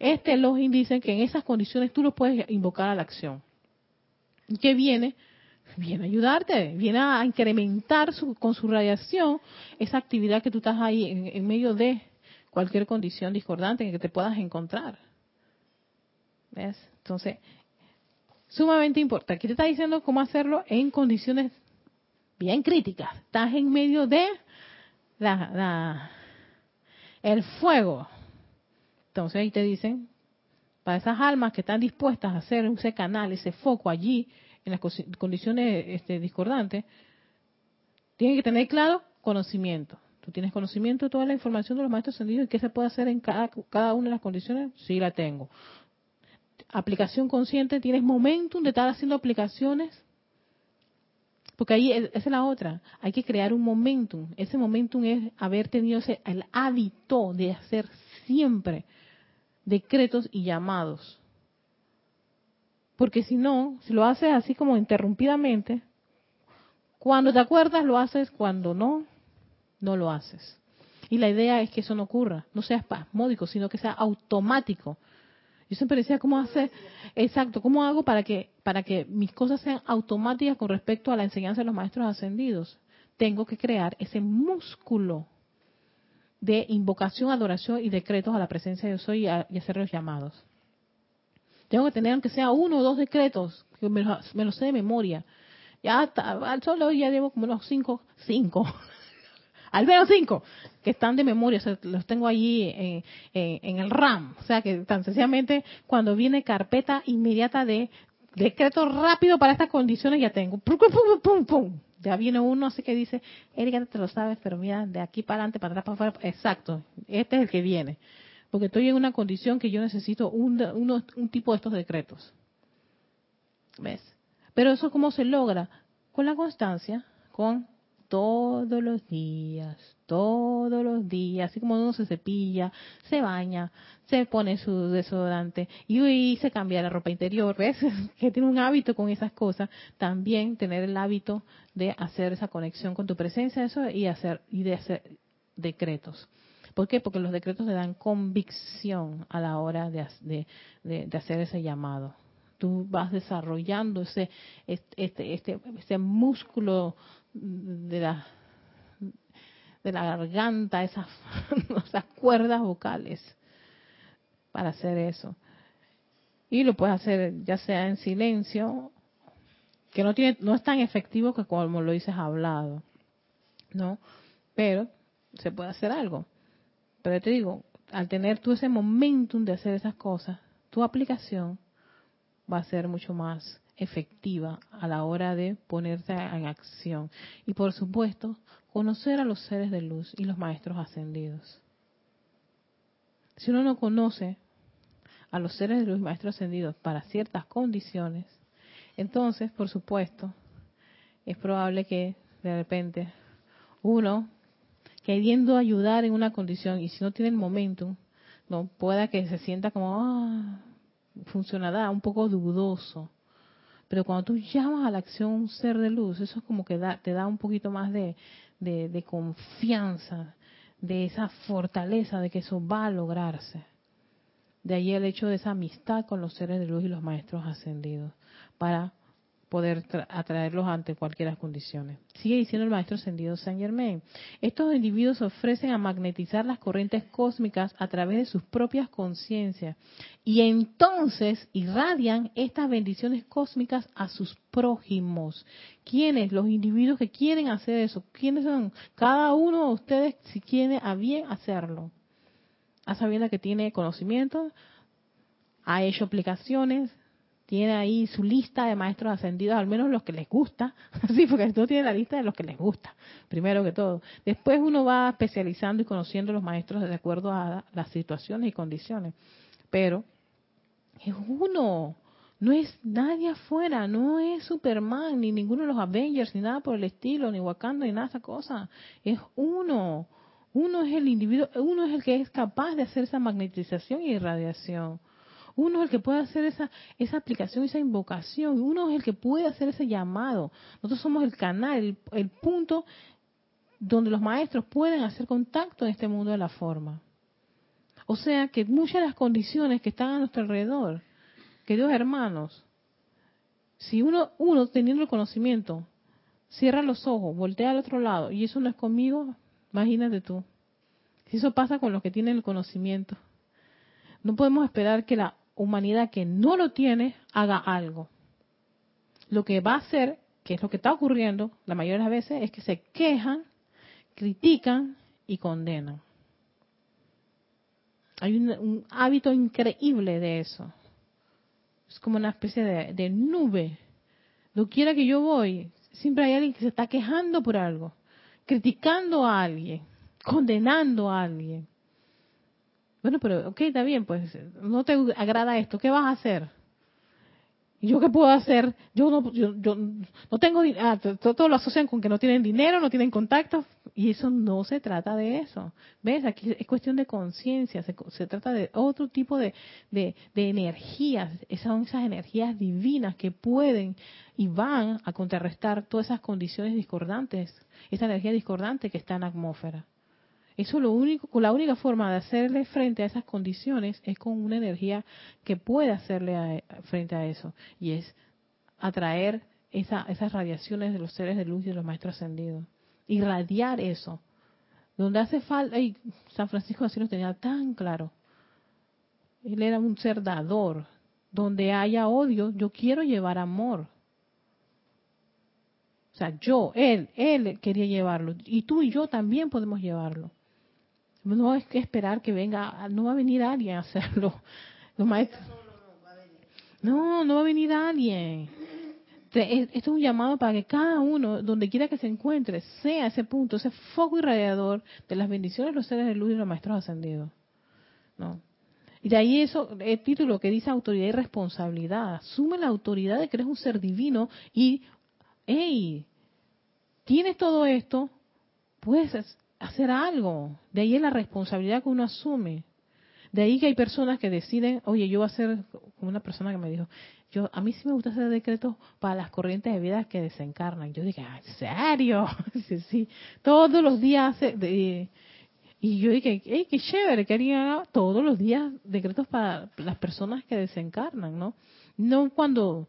este los dicen que en esas condiciones tú los puedes invocar a la acción. ¿Qué viene? Viene a ayudarte, viene a incrementar con su radiación esa actividad que tú estás ahí en medio de cualquier condición discordante en que te puedas encontrar. ¿Ves? Entonces, sumamente importante. Aquí te está diciendo cómo hacerlo en condiciones bien críticas. Estás en medio de la, el fuego. Entonces ahí te dicen, para esas almas que están dispuestas a hacer ese canal, ese foco allí, en las condiciones este, discordantes, tienen que tener claro conocimiento. Tú tienes conocimiento de toda la información de los maestros ascendidos y qué se puede hacer en cada, una de las condiciones. Sí, la tengo aplicación consciente, tienes momentum de estar haciendo aplicaciones. Porque ahí esa es la otra. Hay que crear un momentum. Ese momentum es haber tenido ese, el hábito de hacer siempre decretos y llamados. Porque si no, si lo haces así como interrumpidamente, cuando te acuerdas lo haces, cuando no, no lo haces. Y la idea es que eso no ocurra, no sea espasmódico, sino que sea automático. Yo siempre decía, ¿cómo hacer? Exacto, ¿cómo hago para que, para que mis cosas sean automáticas con respecto a la enseñanza de los maestros ascendidos? Tengo que crear ese músculo de invocación, adoración y decretos a la presencia de Dios soy y, hacer los llamados. Tengo que tener aunque sea uno o dos decretos, que me los, sé de memoria. Ya al solo ya llevo como unos cinco, cinco, al menos cinco, que están de memoria, los tengo allí en, el RAM. O sea que tan sencillamente cuando viene carpeta inmediata de decreto rápido para estas condiciones ya tengo. Pum, pum, pum, pum, Ya viene uno así que dice, Erika, te lo sabes, pero mira, de aquí para adelante, para atrás, para afuera. Exacto, este es el que viene. Porque estoy en una condición que yo necesito un, un tipo de estos decretos. ¿Ves? Pero eso cómo se logra? Con la constancia, con todos los días, todos los días, así como uno se cepilla, se baña, se pone su desodorante y, se cambia la ropa interior, ¿ves? Que tiene un hábito con esas cosas, también tener el hábito de hacer esa conexión con tu presencia eso y hacer y de hacer decretos. ¿Por qué? Porque los decretos le dan convicción a la hora de, de, hacer ese llamado. Tú vas desarrollando ese, este, este, este músculo de la, de la garganta, esas, esas cuerdas vocales para hacer eso. Y lo puedes hacer ya sea en silencio, que no tiene, no es tan efectivo que como lo dices hablado, ¿no? Pero se puede hacer algo. Pero te digo, al tener tú ese momentum de hacer esas cosas, tu aplicación va a ser mucho más efectiva a la hora de ponerse en acción. Y por supuesto, conocer a los seres de luz y los maestros ascendidos. Si uno no conoce a los seres de luz y maestros ascendidos para ciertas condiciones, entonces, por supuesto, es probable que de repente uno, queriendo ayudar en una condición y si no tiene el momentum, no pueda que se sienta como, ah, funcionará, un poco dudoso pero cuando tú llamas a la acción un ser de luz, eso es como que te da un poquito más de, de confianza, de esa fortaleza de que eso va a lograrse. De ahí el hecho de esa amistad con los seres de luz y los maestros ascendidos, para poder atraerlos ante cualquier condiciones. Sigue diciendo el maestro ascendido Saint Germain. Estos individuos ofrecen a magnetizar las corrientes cósmicas a través de sus propias conciencias y entonces irradian estas bendiciones cósmicas a sus prójimos. ¿Quiénes? Los individuos que quieren hacer eso. ¿Quiénes son? Cada uno de ustedes si quiere a bien hacerlo. A sabiendo que tiene conocimiento, ha hecho aplicaciones, tiene ahí su lista de maestros ascendidos, al menos los que les gusta, sí, porque no tiene la lista de los que les gusta, primero que todo. Después uno va especializando y conociendo los maestros de acuerdo a las situaciones y condiciones. Pero es uno, no es nadie afuera, no es Superman, ni ninguno de los Avengers, ni nada por el estilo, ni Wakanda, ni nada de esa cosa. Es uno. Uno es el individuo, uno es el que es capaz de hacer esa magnetización y irradiación. Uno es el que puede hacer esa, esa aplicación, esa invocación. Uno es el que puede hacer ese llamado. Nosotros somos el canal, el, el punto donde los maestros pueden hacer contacto en este mundo de la forma. O sea que muchas de las condiciones que están a nuestro alrededor, queridos hermanos, si uno, uno teniendo el conocimiento, cierra los ojos, voltea al otro lado y eso no es conmigo, imagínate tú. Si eso pasa con los que tienen el conocimiento, no podemos esperar que la humanidad que no lo tiene haga algo. Lo que va a hacer, que es lo que está ocurriendo la mayoría de las veces, es que se quejan, critican y condenan. Hay un, hábito increíble de eso. Es como una especie de, nube. No quiera que yo voy, siempre hay alguien que se está quejando por algo, criticando a alguien, condenando a alguien. Bueno, pero ok, está bien, pues no te agrada esto, ¿qué vas a hacer? ¿Y yo qué puedo hacer? Yo no, yo, no tengo, ah, todo lo asocian con que no tienen dinero, no tienen contacto, y eso no se trata de eso. ¿Ves? Aquí es cuestión de conciencia, se, trata de otro tipo de, de, de energías, son esas energías divinas que pueden y van a contrarrestar todas esas condiciones discordantes, esa energía discordante que está en la atmósfera. Eso lo único, la única forma de hacerle frente a esas condiciones es con una energía que puede hacerle frente a eso y es atraer esas radiaciones de los seres de luz y de los maestros ascendidos, irradiar eso. Donde hace falta, y San Francisco así lo tenía tan claro. Él era un ser dador. Donde haya odio, yo quiero llevar amor. O sea, yo, él, él quería llevarlo. Y tú y yo también podemos llevarlo. No es que esperar que venga, no va a venir alguien a hacerlo. Los maestros. No, no va a venir alguien. Esto es un llamado para que cada uno, donde quiera que se encuentre, sea ese punto, ese foco irradiador de las bendiciones de los seres de luz y los maestros ascendidos. ¿No? Y de ahí eso, el título que dice autoridad y responsabilidad. Asume la autoridad de que eres un ser divino y, hey, tienes todo esto, puedes hacer algo. De ahí es la responsabilidad que uno asume. De ahí que hay personas que deciden, oye, yo voy a hacer, como una persona que me dijo, yo a mí sí me gusta hacer decretos para las corrientes de vida que desencarnan. Yo dije, ¿en serio? sí, sí. Todos los días hace, y yo dije, hey, qué chévere, que haría todos los días decretos para las personas que desencarnan, ¿no? No cuando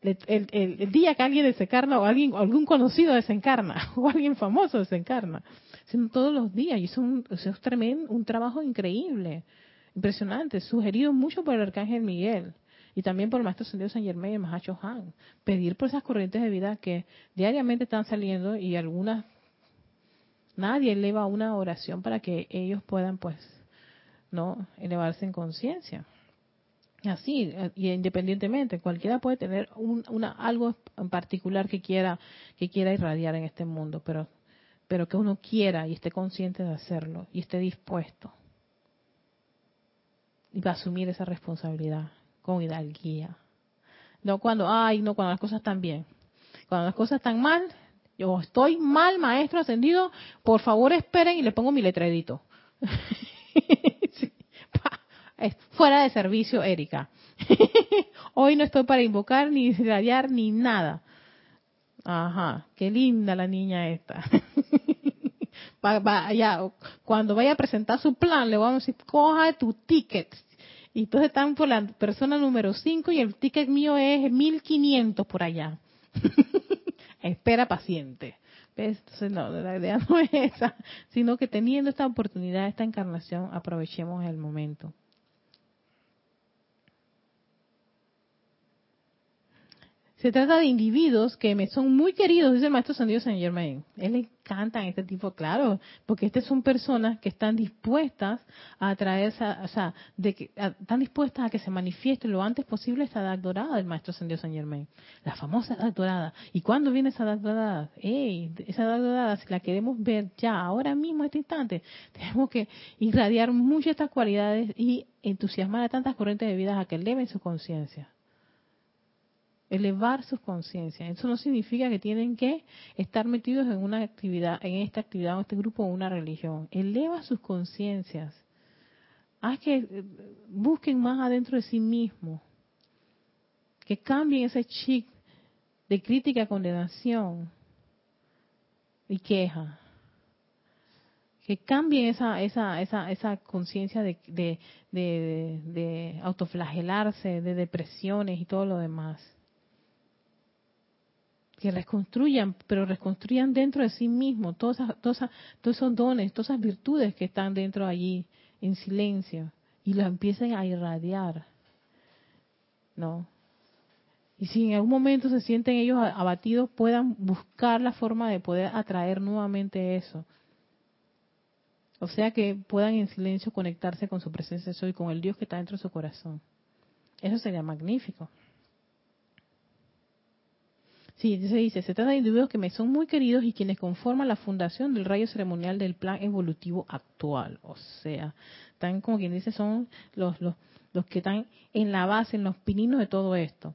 el, día que alguien desencarna o alguien algún conocido desencarna o alguien famoso desencarna, sino todos los días. Y eso es un, es tremendo, un trabajo increíble, impresionante, sugerido mucho por el arcángel Miguel y también por el maestro Sendido San Germán y el Mahacho Han. Pedir por esas corrientes de vida que diariamente están saliendo y algunas, nadie eleva una oración para que ellos puedan, pues, no elevarse en conciencia. Así, y independientemente, cualquiera puede tener un, una, algo en particular que quiera, que quiera irradiar en este mundo, pero, pero que uno quiera y esté consciente de hacerlo y esté dispuesto. Y va a asumir esa responsabilidad con hidalguía. No cuando, ay, no, cuando las cosas están bien. Cuando las cosas están mal, yo estoy mal, maestro ascendido, por favor esperen y le pongo mi letredito. fuera de servicio, Erika. Hoy no estoy para invocar ni radiar ni nada. Ajá, qué linda la niña esta. cuando vaya a presentar su plan, le vamos a decir, coja tu ticket. Y entonces están por la persona número 5 y el ticket mío es 1500 por allá. Espera paciente. Entonces, no, la idea no es esa, sino que teniendo esta oportunidad, esta encarnación, aprovechemos el momento. Se trata de individuos que me son muy queridos, dice el maestro San San Germain. Él le encantan este tipo, claro, porque estas son personas que están dispuestas a traer, o sea, de que, están dispuestas a que se manifieste lo antes posible esta edad dorada del maestro San San Germain. La famosa edad dorada. ¿Y cuándo viene esa edad dorada? Ey, esa edad dorada, si la queremos ver ya, ahora mismo, este instante, tenemos que irradiar muchas estas cualidades y entusiasmar a tantas corrientes de vida a que eleven su conciencia elevar sus conciencias. Eso no significa que tienen que estar metidos en una actividad, en esta actividad o este grupo o una religión. Eleva sus conciencias. haz que eh, busquen más adentro de sí mismos, que cambien ese chip de crítica, condenación y queja. Que cambien esa, esa, esa, esa conciencia de, de, de autoflagelarse, de depresiones y todo lo demás que reconstruyan, pero reconstruyan dentro de sí mismos todos, todos esos dones, todas esas virtudes que están dentro allí en silencio y los empiecen a irradiar. ¿No? Y si en algún momento se sienten ellos abatidos, puedan buscar la forma de poder atraer nuevamente eso. O sea que puedan en silencio conectarse con su presencia soy, con el Dios que está dentro de su corazón. Eso sería magnífico. Sí, se dice, se trata de individuos que me son muy queridos y quienes conforman la fundación del rayo ceremonial del plan evolutivo actual. O sea, están como quien dice, son los, los, los que están en la base, en los pininos de todo esto.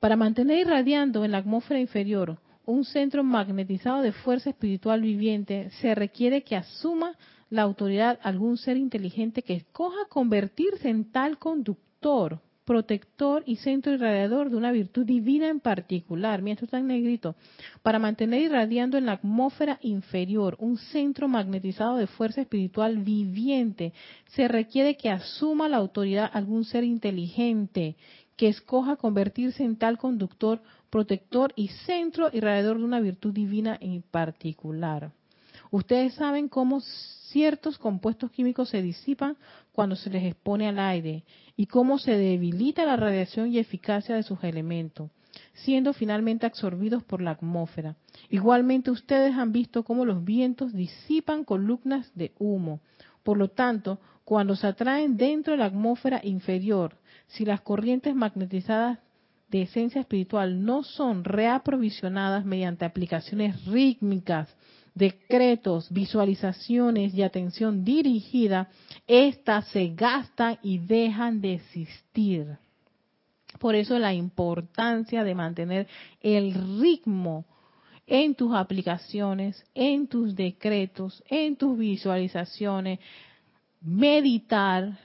Para mantener irradiando en la atmósfera inferior un centro magnetizado de fuerza espiritual viviente, se requiere que asuma la autoridad algún ser inteligente que escoja convertirse en tal conductor protector y centro irradiador de una virtud divina en particular. Mira, esto está en negrito. Para mantener irradiando en la atmósfera inferior un centro magnetizado de fuerza espiritual viviente, se requiere que asuma la autoridad algún ser inteligente que escoja convertirse en tal conductor, protector y centro irradiador de una virtud divina en particular. Ustedes saben cómo ciertos compuestos químicos se disipan cuando se les expone al aire y cómo se debilita la radiación y eficacia de sus elementos, siendo finalmente absorbidos por la atmósfera. Igualmente ustedes han visto cómo los vientos disipan columnas de humo. Por lo tanto, cuando se atraen dentro de la atmósfera inferior, si las corrientes magnetizadas de esencia espiritual no son reaprovisionadas mediante aplicaciones rítmicas decretos, visualizaciones y atención dirigida, éstas se gastan y dejan de existir. Por eso la importancia de mantener el ritmo en tus aplicaciones, en tus decretos, en tus visualizaciones, meditar,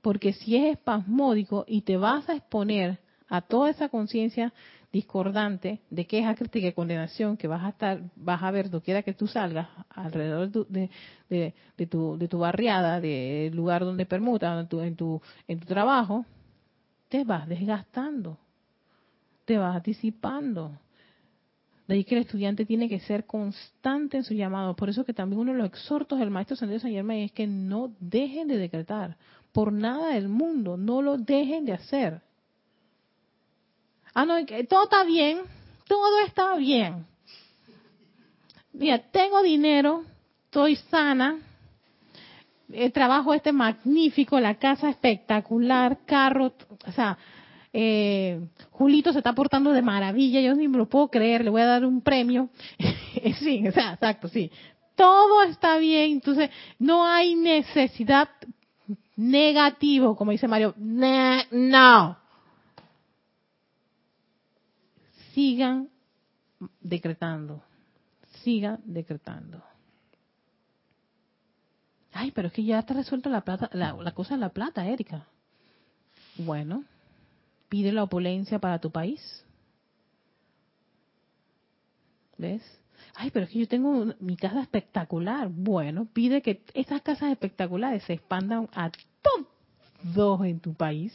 porque si es espasmódico y te vas a exponer a toda esa conciencia discordante de queja, crítica y condenación que vas a estar, vas a ver doquiera que tú salgas alrededor de, de, tu, de tu barriada, del lugar donde permuta, en tu, en tu, tu trabajo, te vas desgastando, te vas disipando. De ahí que el estudiante tiene que ser constante en su llamado. Por eso que también uno de los exhortos del maestro San San Germain es que no dejen de decretar. Por nada del mundo, no lo dejen de hacer. Ah, no, todo está bien, todo está bien. Mira, tengo dinero, estoy sana, el trabajo este magnífico, la casa espectacular, carro, o sea, eh, Julito se está portando de maravilla, yo ni me lo puedo creer, le voy a dar un premio. sí, o sea, exacto, sí. Todo está bien, entonces no hay necesidad negativo, como dice Mario, no, sigan decretando, sigan decretando. Ay, pero es que ya está resuelta la, plata, la, cosa de la plata, Erika. Bueno, pide la opulencia para tu país. ¿Ves? Ay, pero es que yo tengo mi casa espectacular. Bueno, pide que esas casas espectaculares se expandan a todos en tu país.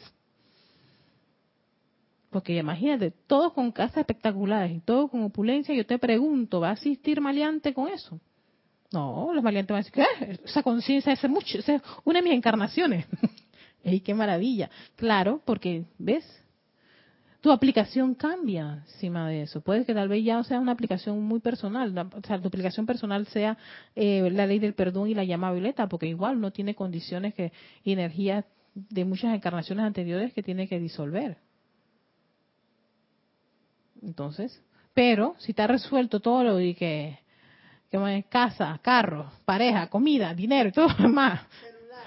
Porque imagínate, todos con casas espectaculares y todos con opulencia, yo te pregunto, ¿va a asistir maleante con eso? No, los maleantes van a decir, ¿qué? Esa conciencia es mucho, es una de mis encarnaciones. ¡Ey, qué maravilla! Claro, porque, ¿ves? Tu aplicación cambia encima de eso. Puede que tal vez ya sea una aplicación muy personal, o sea, tu aplicación personal sea eh, la ley del perdón y la llama violeta, porque igual no tiene condiciones que, energías de muchas encarnaciones anteriores que tiene que disolver. Entonces, pero si está resuelto todo lo de que, que casa, carro, pareja, comida, dinero y todo lo demás,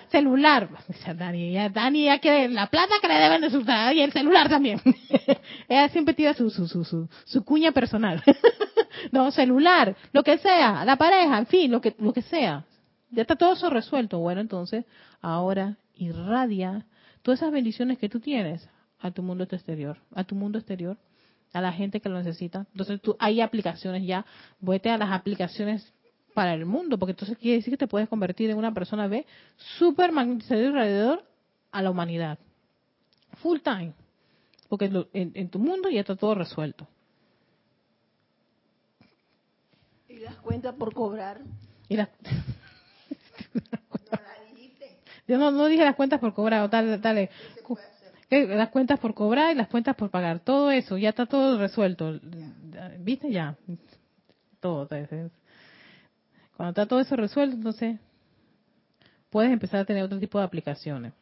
celular, Dani, ya, Dani que la plata que le deben de su y el celular también. Ella siempre tira su, su, su, su, su cuña personal. no, celular, lo que sea, la pareja, en fin, lo que, lo que sea. ya está todo eso resuelto. Bueno, entonces ahora irradia todas esas bendiciones que tú tienes a tu mundo exterior, a tu mundo exterior, a la gente que lo necesita. Entonces tú hay aplicaciones ya, vete a las aplicaciones para el mundo, porque entonces quiere decir que te puedes convertir en una persona B super magnetizador alrededor a la humanidad. Full time. Porque en, tu mundo ya está todo resuelto. ¿Y las cuentas por cobrar? Y las... Yo no, no dije las cuentas por cobrar, o tal, dale. Las cuentas por cobrar y las cuentas por pagar. Todo eso, ya está todo resuelto. ¿Viste? Ya. Todo. Cuando está todo eso resuelto, entonces puedes empezar a tener otro tipo de aplicaciones.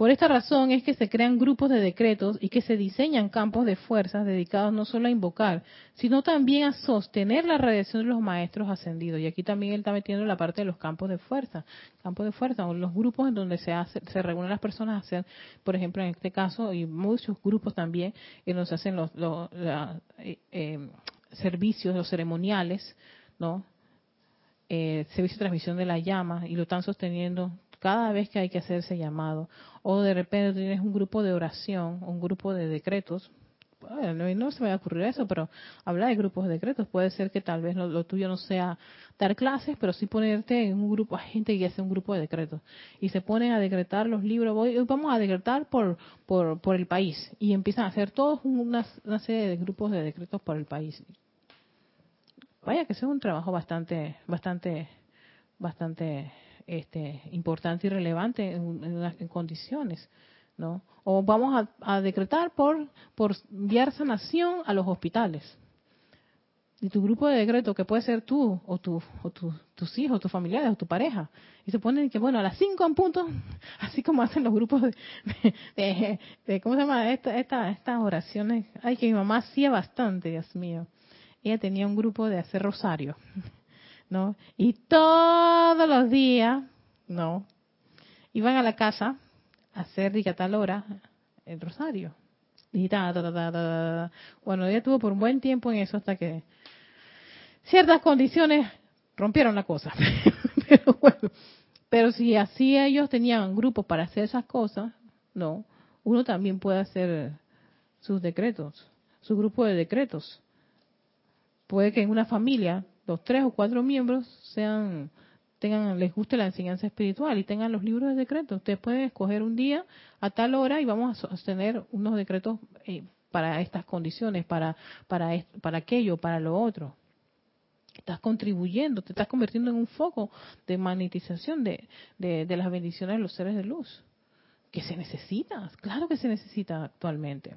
Por esta razón es que se crean grupos de decretos y que se diseñan campos de fuerzas dedicados no solo a invocar, sino también a sostener la radiación de los maestros ascendidos. Y aquí también él está metiendo la parte de los campos de fuerza, campos de fuerza, o los grupos en donde se hace, se reúnen las personas a hacer, por ejemplo, en este caso, y muchos grupos también, en donde se hacen los, eh, eh, servicios, los ceremoniales, ¿no? Eh, servicio de transmisión de la llama y lo están sosteniendo cada vez que hay que hacerse llamado, o de repente tienes un grupo de oración, un grupo de decretos, no se me va a ocurrir eso, pero habla de grupos de decretos. Puede ser que tal vez lo, tuyo no sea dar clases, pero sí ponerte en un grupo, hay gente que hace un grupo de decretos y se ponen a decretar los libros. Voy, vamos a decretar por, por, por el país y empiezan a hacer todos una, una serie de grupos de decretos por el país. Vaya que es un trabajo bastante, bastante, bastante este, importante y relevante en, condiciones, ¿no? O vamos a, decretar por, por enviar sanación a los hospitales. Y tu grupo de decreto, que puede ser tú, o, tu, o tus hijos, tus familiares, o tu pareja. Y se ponen que, bueno, a las 5 en punto, así como hacen los grupos de, de, ¿cómo se llama? Esta, esta, estas oraciones. Ay, que mi mamá hacía bastante, Dios mío. Ella tenía un grupo de hacer rosario. ¿No? Y todos los días, ¿no? Iban a la casa a hacer y a tal hora el rosario. Y ta, ta, ta, bueno, ella estuvo por un buen tiempo en eso hasta que ciertas condiciones rompieron la cosa. pero bueno, pero si así ellos tenían grupos para hacer esas cosas, no, uno también puede hacer sus decretos, su grupo de decretos. Puede que en una familia los tres o cuatro miembros sean tengan les guste la enseñanza espiritual y tengan los libros de decretos. Ustedes pueden escoger un día a tal hora y vamos a sostener unos decretos eh, para estas condiciones, para para para aquello, para lo otro. Estás contribuyendo, te estás convirtiendo en un foco de magnetización de, de, de las bendiciones de los seres de luz, que se necesita, claro que se necesita actualmente.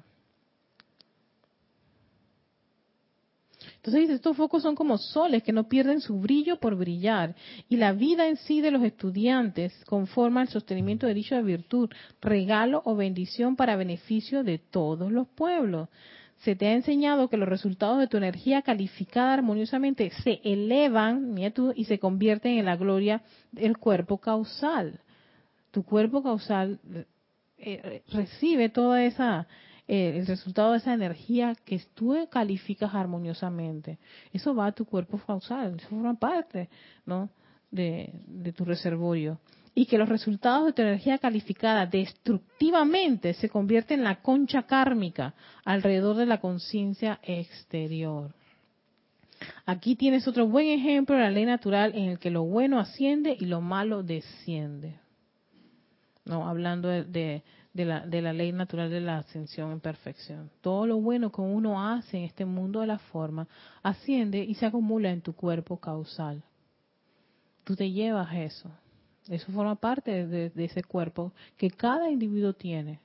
Entonces estos focos son como soles que no pierden su brillo por brillar. Y la vida en sí de los estudiantes conforma el sostenimiento de dicha virtud, regalo o bendición para beneficio de todos los pueblos. Se te ha enseñado que los resultados de tu energía calificada armoniosamente se elevan y se convierten en la gloria del cuerpo causal. Tu cuerpo causal eh, eh, recibe toda esa eh, el resultado de esa energía que tú calificas armoniosamente. Eso va a tu cuerpo causal, eso forma parte ¿no? de, de tu reservorio. Y que los resultados de tu energía calificada destructivamente se convierten en la concha kármica alrededor de la conciencia exterior. Aquí tienes otro buen ejemplo de la ley natural en el que lo bueno asciende y lo malo desciende. No, hablando de, de la, de la ley natural de la ascensión en perfección. Todo lo bueno que uno hace en este mundo de la forma asciende y se acumula en tu cuerpo causal. Tú te llevas eso. Eso forma parte de, de ese cuerpo que cada individuo tiene.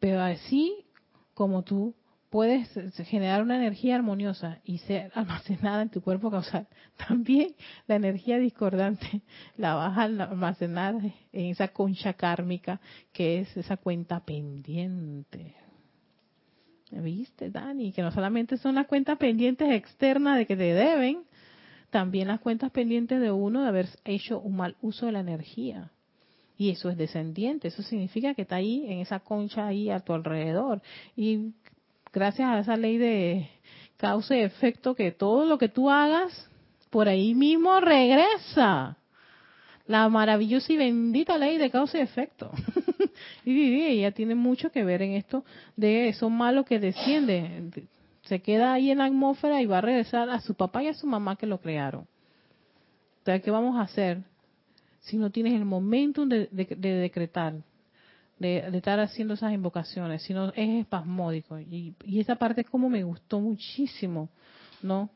Pero así como tú puedes generar una energía armoniosa y ser almacenada en tu cuerpo causal. También la energía discordante la vas a almacenar en esa concha kármica que es esa cuenta pendiente. ¿Viste, Dani? Que no solamente son las cuentas pendientes externas de que te deben, también las cuentas pendientes de uno de haber hecho un mal uso de la energía. Y eso es descendiente, eso significa que está ahí, en esa concha ahí a tu alrededor. Y gracias a esa ley de causa y efecto que todo lo que tú hagas por ahí mismo regresa. La maravillosa y bendita ley de causa y efecto. y ella tiene mucho que ver en esto de eso malo que desciende. Se queda ahí en la atmósfera y va a regresar a su papá y a su mamá que lo crearon. Entonces, ¿qué vamos a hacer si no tienes el momento de, decretar? De, estar haciendo esas invocaciones, si no es espasmódico. Y, y esa parte como me gustó muchísimo, ¿no?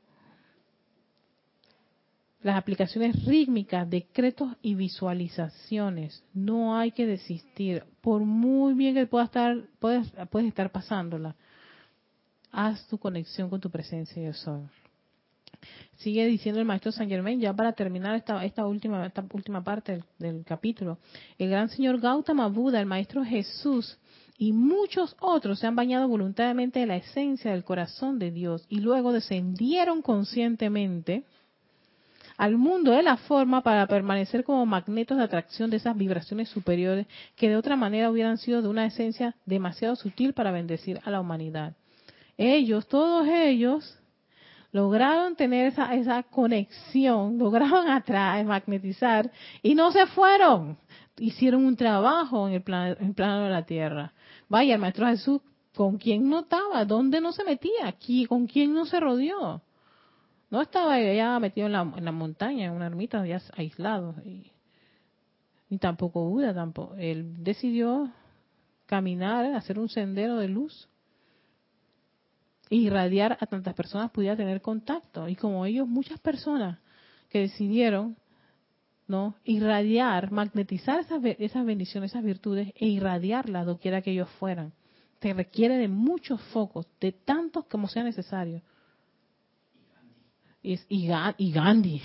las aplicaciones rítmicas, decretos y visualizaciones. No hay que desistir. Por muy bien que pueda estar, puedes, puedes estar pasándola. Haz tu conexión con tu presencia yo soy. Sigue diciendo el maestro San Germain, ya para terminar esta, esta, última, esta última parte del, del capítulo. El gran señor Gautama Buda, el maestro Jesús, y muchos otros se han bañado voluntariamente en la esencia del corazón de Dios y luego descendieron conscientemente al mundo de la forma para permanecer como magnetos de atracción de esas vibraciones superiores que de otra manera hubieran sido de una esencia demasiado sutil para bendecir a la humanidad. Ellos, todos ellos, lograron tener esa, esa conexión, lograron atraer, magnetizar y no se fueron. Hicieron un trabajo en el, plan, en el plano de la tierra. Vaya, el Maestro Jesús, ¿con quién no estaba? ¿Dónde no se metía? Aquí, ¿Con quién no se rodeó? No estaba ya metido en la, en la montaña, en una ermita, ya aislado. Y, ni tampoco Buda, tampoco. Él decidió caminar, hacer un sendero de luz. Irradiar a tantas personas pudiera tener contacto. Y como ellos, muchas personas que decidieron no irradiar, magnetizar esas, esas bendiciones, esas virtudes e irradiarlas doquiera que ellos fueran. Se requiere de muchos focos, de tantos como sea necesario es, y, Gandhi.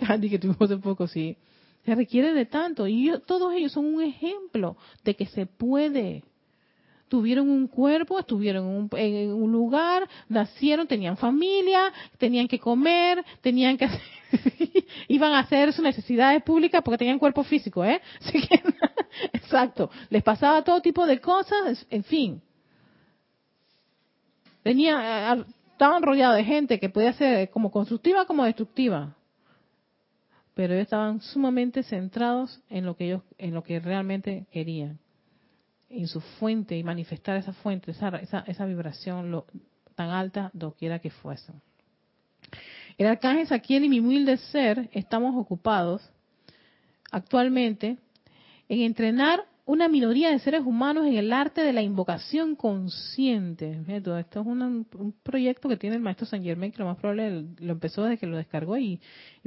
Gandhi, que tuvimos hace poco, sí. Se requiere de tanto. Y todos ellos son un ejemplo de que se puede. Tuvieron un cuerpo, estuvieron en un, lugar, nacieron, tenían familia, tenían que comer, tenían que iban a hacer sus necesidades públicas porque tenían cuerpo físico, ¿eh? exacto. Les pasaba todo tipo de cosas, en fin. Tenía, estaban rodeados de gente que podía ser como constructiva como destructiva. Pero ellos estaban sumamente centrados en lo que ellos, en lo que realmente querían, en su fuente y manifestar esa fuente, esa, esa, esa vibración lo, tan alta doquiera que fuese. El arcángel Saquiel y mi humilde ser estamos ocupados actualmente en entrenar una minoría de seres humanos en el arte de la invocación consciente. Esto es un proyecto que tiene el maestro San Germain, que lo más probable lo empezó desde que lo descargó y,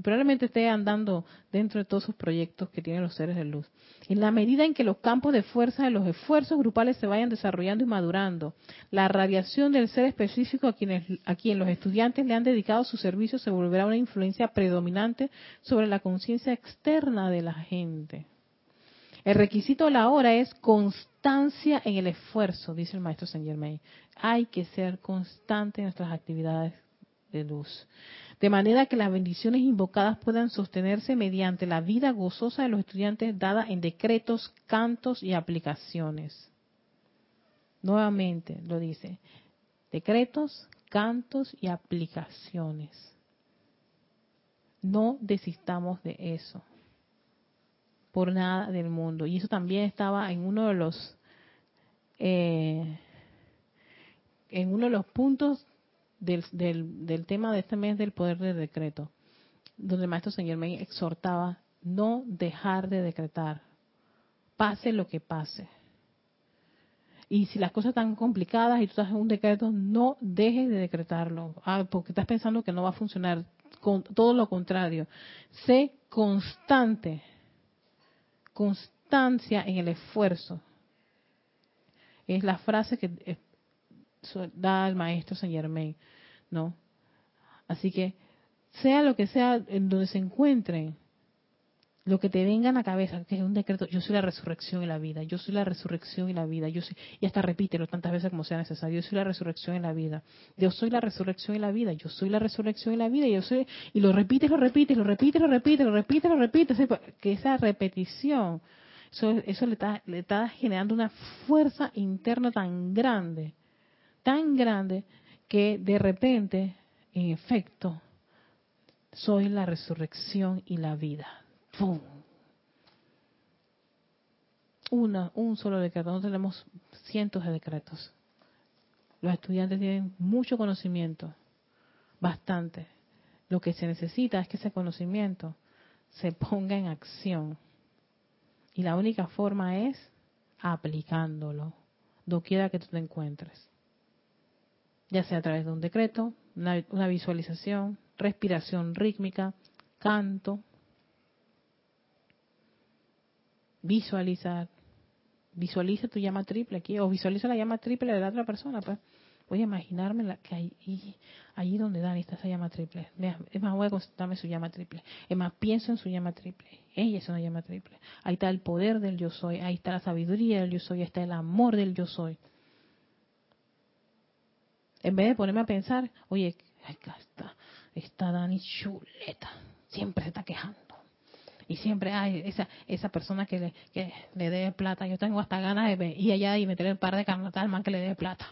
probablemente esté andando dentro de todos sus proyectos que tienen los seres de luz. En la medida en que los campos de fuerza de los esfuerzos grupales se vayan desarrollando y madurando, la radiación del ser específico a, quienes, a quien los estudiantes le han dedicado su servicio se volverá una influencia predominante sobre la conciencia externa de la gente. El requisito de la hora es constancia en el esfuerzo, dice el maestro Saint Germain. Hay que ser constante en nuestras actividades de luz. De manera que las bendiciones invocadas puedan sostenerse mediante la vida gozosa de los estudiantes dada en decretos, cantos y aplicaciones. Nuevamente lo dice. Decretos, cantos y aplicaciones. No desistamos de eso por nada del mundo. Y eso también estaba en uno de los eh, en uno de los puntos del, del, del, tema de este mes del poder del decreto, donde el maestro Señor me exhortaba no dejar de decretar, pase lo que pase. Y si las cosas están complicadas y tú estás en un decreto, no dejes de decretarlo, ah, porque estás pensando que no va a funcionar. Con todo lo contrario, sé constante constancia en el esfuerzo. Es la frase que eh, da el maestro Saint Germain, ¿no? Así que, sea lo que sea en donde se encuentren, lo que te venga a la cabeza, que es un decreto, yo soy la resurrección y la vida, yo soy la resurrección y la vida, yo soy, y hasta repítelo tantas veces como sea necesario, yo soy la resurrección y la vida, yo soy la resurrección y la vida, yo soy la resurrección y la vida, yo soy, y lo repites, lo repites, lo repites, lo repites, lo repites, lo repites, que esa repetición, eso, eso le, está, le está generando una fuerza interna tan grande, tan grande que de repente, en efecto, soy la resurrección y la vida. ¡Pum! Una, un solo decreto, no tenemos cientos de decretos. Los estudiantes tienen mucho conocimiento, bastante. Lo que se necesita es que ese conocimiento se ponga en acción. Y la única forma es aplicándolo, doquiera que tú te encuentres. Ya sea a través de un decreto, una, visualización, respiración rítmica, canto, visualizar. Visualiza tu llama triple aquí, o visualiza la llama triple de la otra persona, pues voy a imaginarme la, que ahí, allí donde Dani está esa llama triple. Es más, voy a consultarme su llama triple. Es más, pienso en su llama triple. Ella es una llama triple. Ahí está el poder del yo soy. Ahí está la sabiduría del yo soy. Ahí está el amor del yo soy. En vez de ponerme a pensar, oye, acá está, está Dani chuleta. Siempre se está quejando. Y siempre hay esa, esa persona que le, que le dé plata. Yo tengo hasta ganas de y allá y meterle un par de carnatal al man que le dé plata.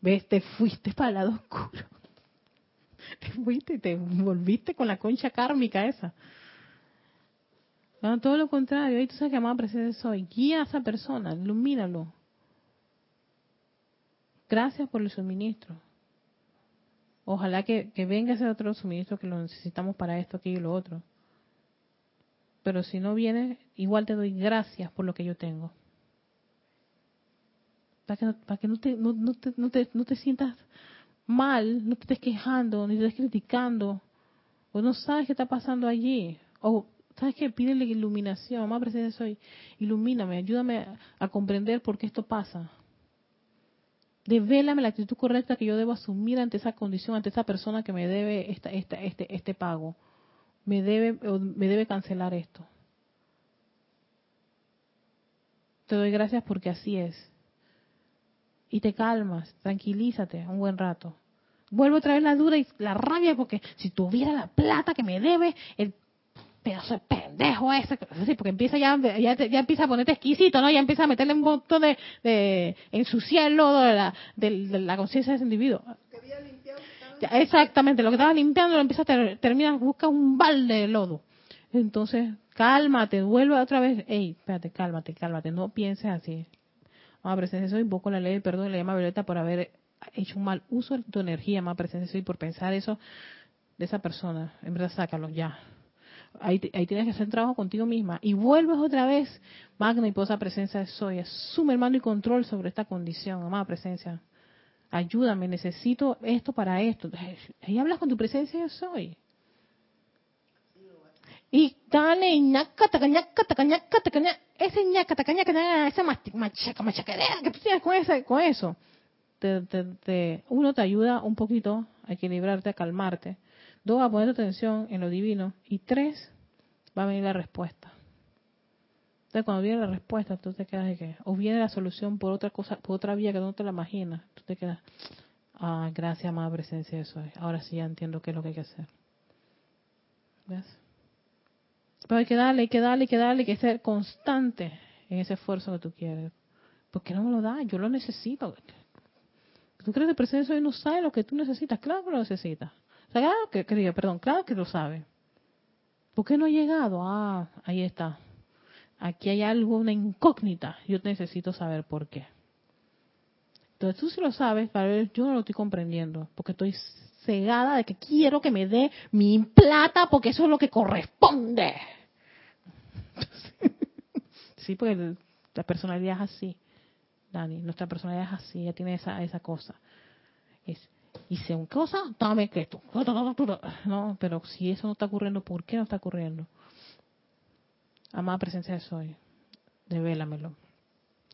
¿Ves? Te fuiste para el lado oscuro. Te fuiste y te volviste con la concha kármica esa. No, todo lo contrario. Ahí tú sabes que amada presencia soy. Guía a esa persona, ilumínalo. Gracias por el suministro. Ojalá que, que venga ese otro suministro que lo necesitamos para esto, aquello y lo otro. Pero si no viene, igual te doy gracias por lo que yo tengo para que, no, te, no, te, no, te, no te sientas mal, no te estés quejando, ni te estés criticando, o no sabes qué está pasando allí, o sabes que pídele iluminación, más presente soy, ilumíname, ayúdame a, comprender por qué esto pasa. Devélame la actitud correcta que yo debo asumir ante esa condición, ante esa persona que me debe esta, esta, este, este pago. Me debe, me debe cancelar esto. Te doy gracias porque así es y te calmas, tranquilízate un buen rato. Vuelve otra vez la duda y la rabia porque si tuviera la plata que me debe, el pedazo de pendejo ese, porque empieza ya, ya, empieza a ponerte exquisito, ¿no? Ya empieza a meterle un montón de, de ensuciar el lodo de la, de, la conciencia de ese individuo. Exactamente, lo que estaba limpiando lo empieza a terminar, busca un balde de lodo. Entonces, cálmate, vuelve otra vez, ey, espérate, cálmate, cálmate, no pienses así. Amada presencia soy, invoco la ley del perdón y la llama violeta por haber hecho un mal uso de tu energía, amada presencia soy, por pensar eso de esa persona. En verdad, sácalo ya. Ahí, ahí tienes que hacer trabajo contigo misma. Y vuelves otra vez, magna y posa presencia soy. Asume el mando y control sobre esta condición, amada presencia. Ayúdame, necesito esto para esto. Ahí hablas con tu presencia de soy. Y dale, ñaca, taca, ñaca, taca, ñaca, taca, ese ñaca, taca, ñaca, esa machaca, machaquerea que tú tienes con, ese, con eso. Te, te, te, uno te ayuda un poquito a equilibrarte, a calmarte. Dos, a poner atención en lo divino. Y tres, va a venir la respuesta. Entonces, cuando viene la respuesta, tú te quedas de que, o viene la solución por otra cosa, por otra vía que no te la imaginas, tú te quedas, ah, gracias, amada presencia de eso. Ahora sí ya entiendo qué es lo que hay que hacer. ¿Ves? Pero hay que darle, hay que darle, hay que darle, hay que ser constante en ese esfuerzo que tú quieres. Porque no me lo da, yo lo necesito. ¿Tú crees que el presencia hoy no sabe lo que tú necesitas? Claro que lo necesitas. O sea, claro que, perdón, claro que lo sabe. ¿Por qué no ha llegado? Ah, ahí está. Aquí hay algo, una incógnita. Yo necesito saber por qué. Entonces tú sí lo sabes, ver, yo no lo estoy comprendiendo, porque estoy cegada de que quiero que me dé mi plata porque eso es lo que corresponde. sí, porque la personalidad es así, Dani, nuestra personalidad es así, ella tiene esa, esa cosa. Es, hice una cosa, dame que esto. No, pero si eso no está ocurriendo, ¿por qué no está ocurriendo? Amada presencia de soy, devélamelo.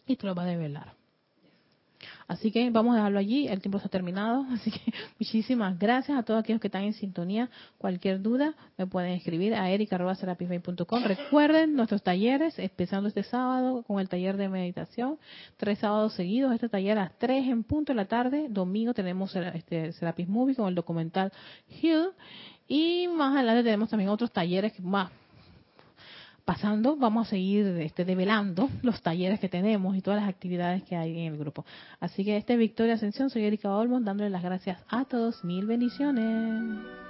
Y te lo va a develar. Así que vamos a dejarlo allí, el tiempo ha terminado, así que muchísimas gracias a todos aquellos que están en sintonía. Cualquier duda me pueden escribir a erica.com. Recuerden nuestros talleres, empezando este sábado con el taller de meditación, tres sábados seguidos, este taller a las tres en punto de la tarde, domingo tenemos este Serapis Movie con el documental Hill y más adelante tenemos también otros talleres más pasando, vamos a seguir este, develando los talleres que tenemos y todas las actividades que hay en el grupo. Así que este Victoria Ascensión, soy Erika Olmos, dándole las gracias a todos. Mil bendiciones.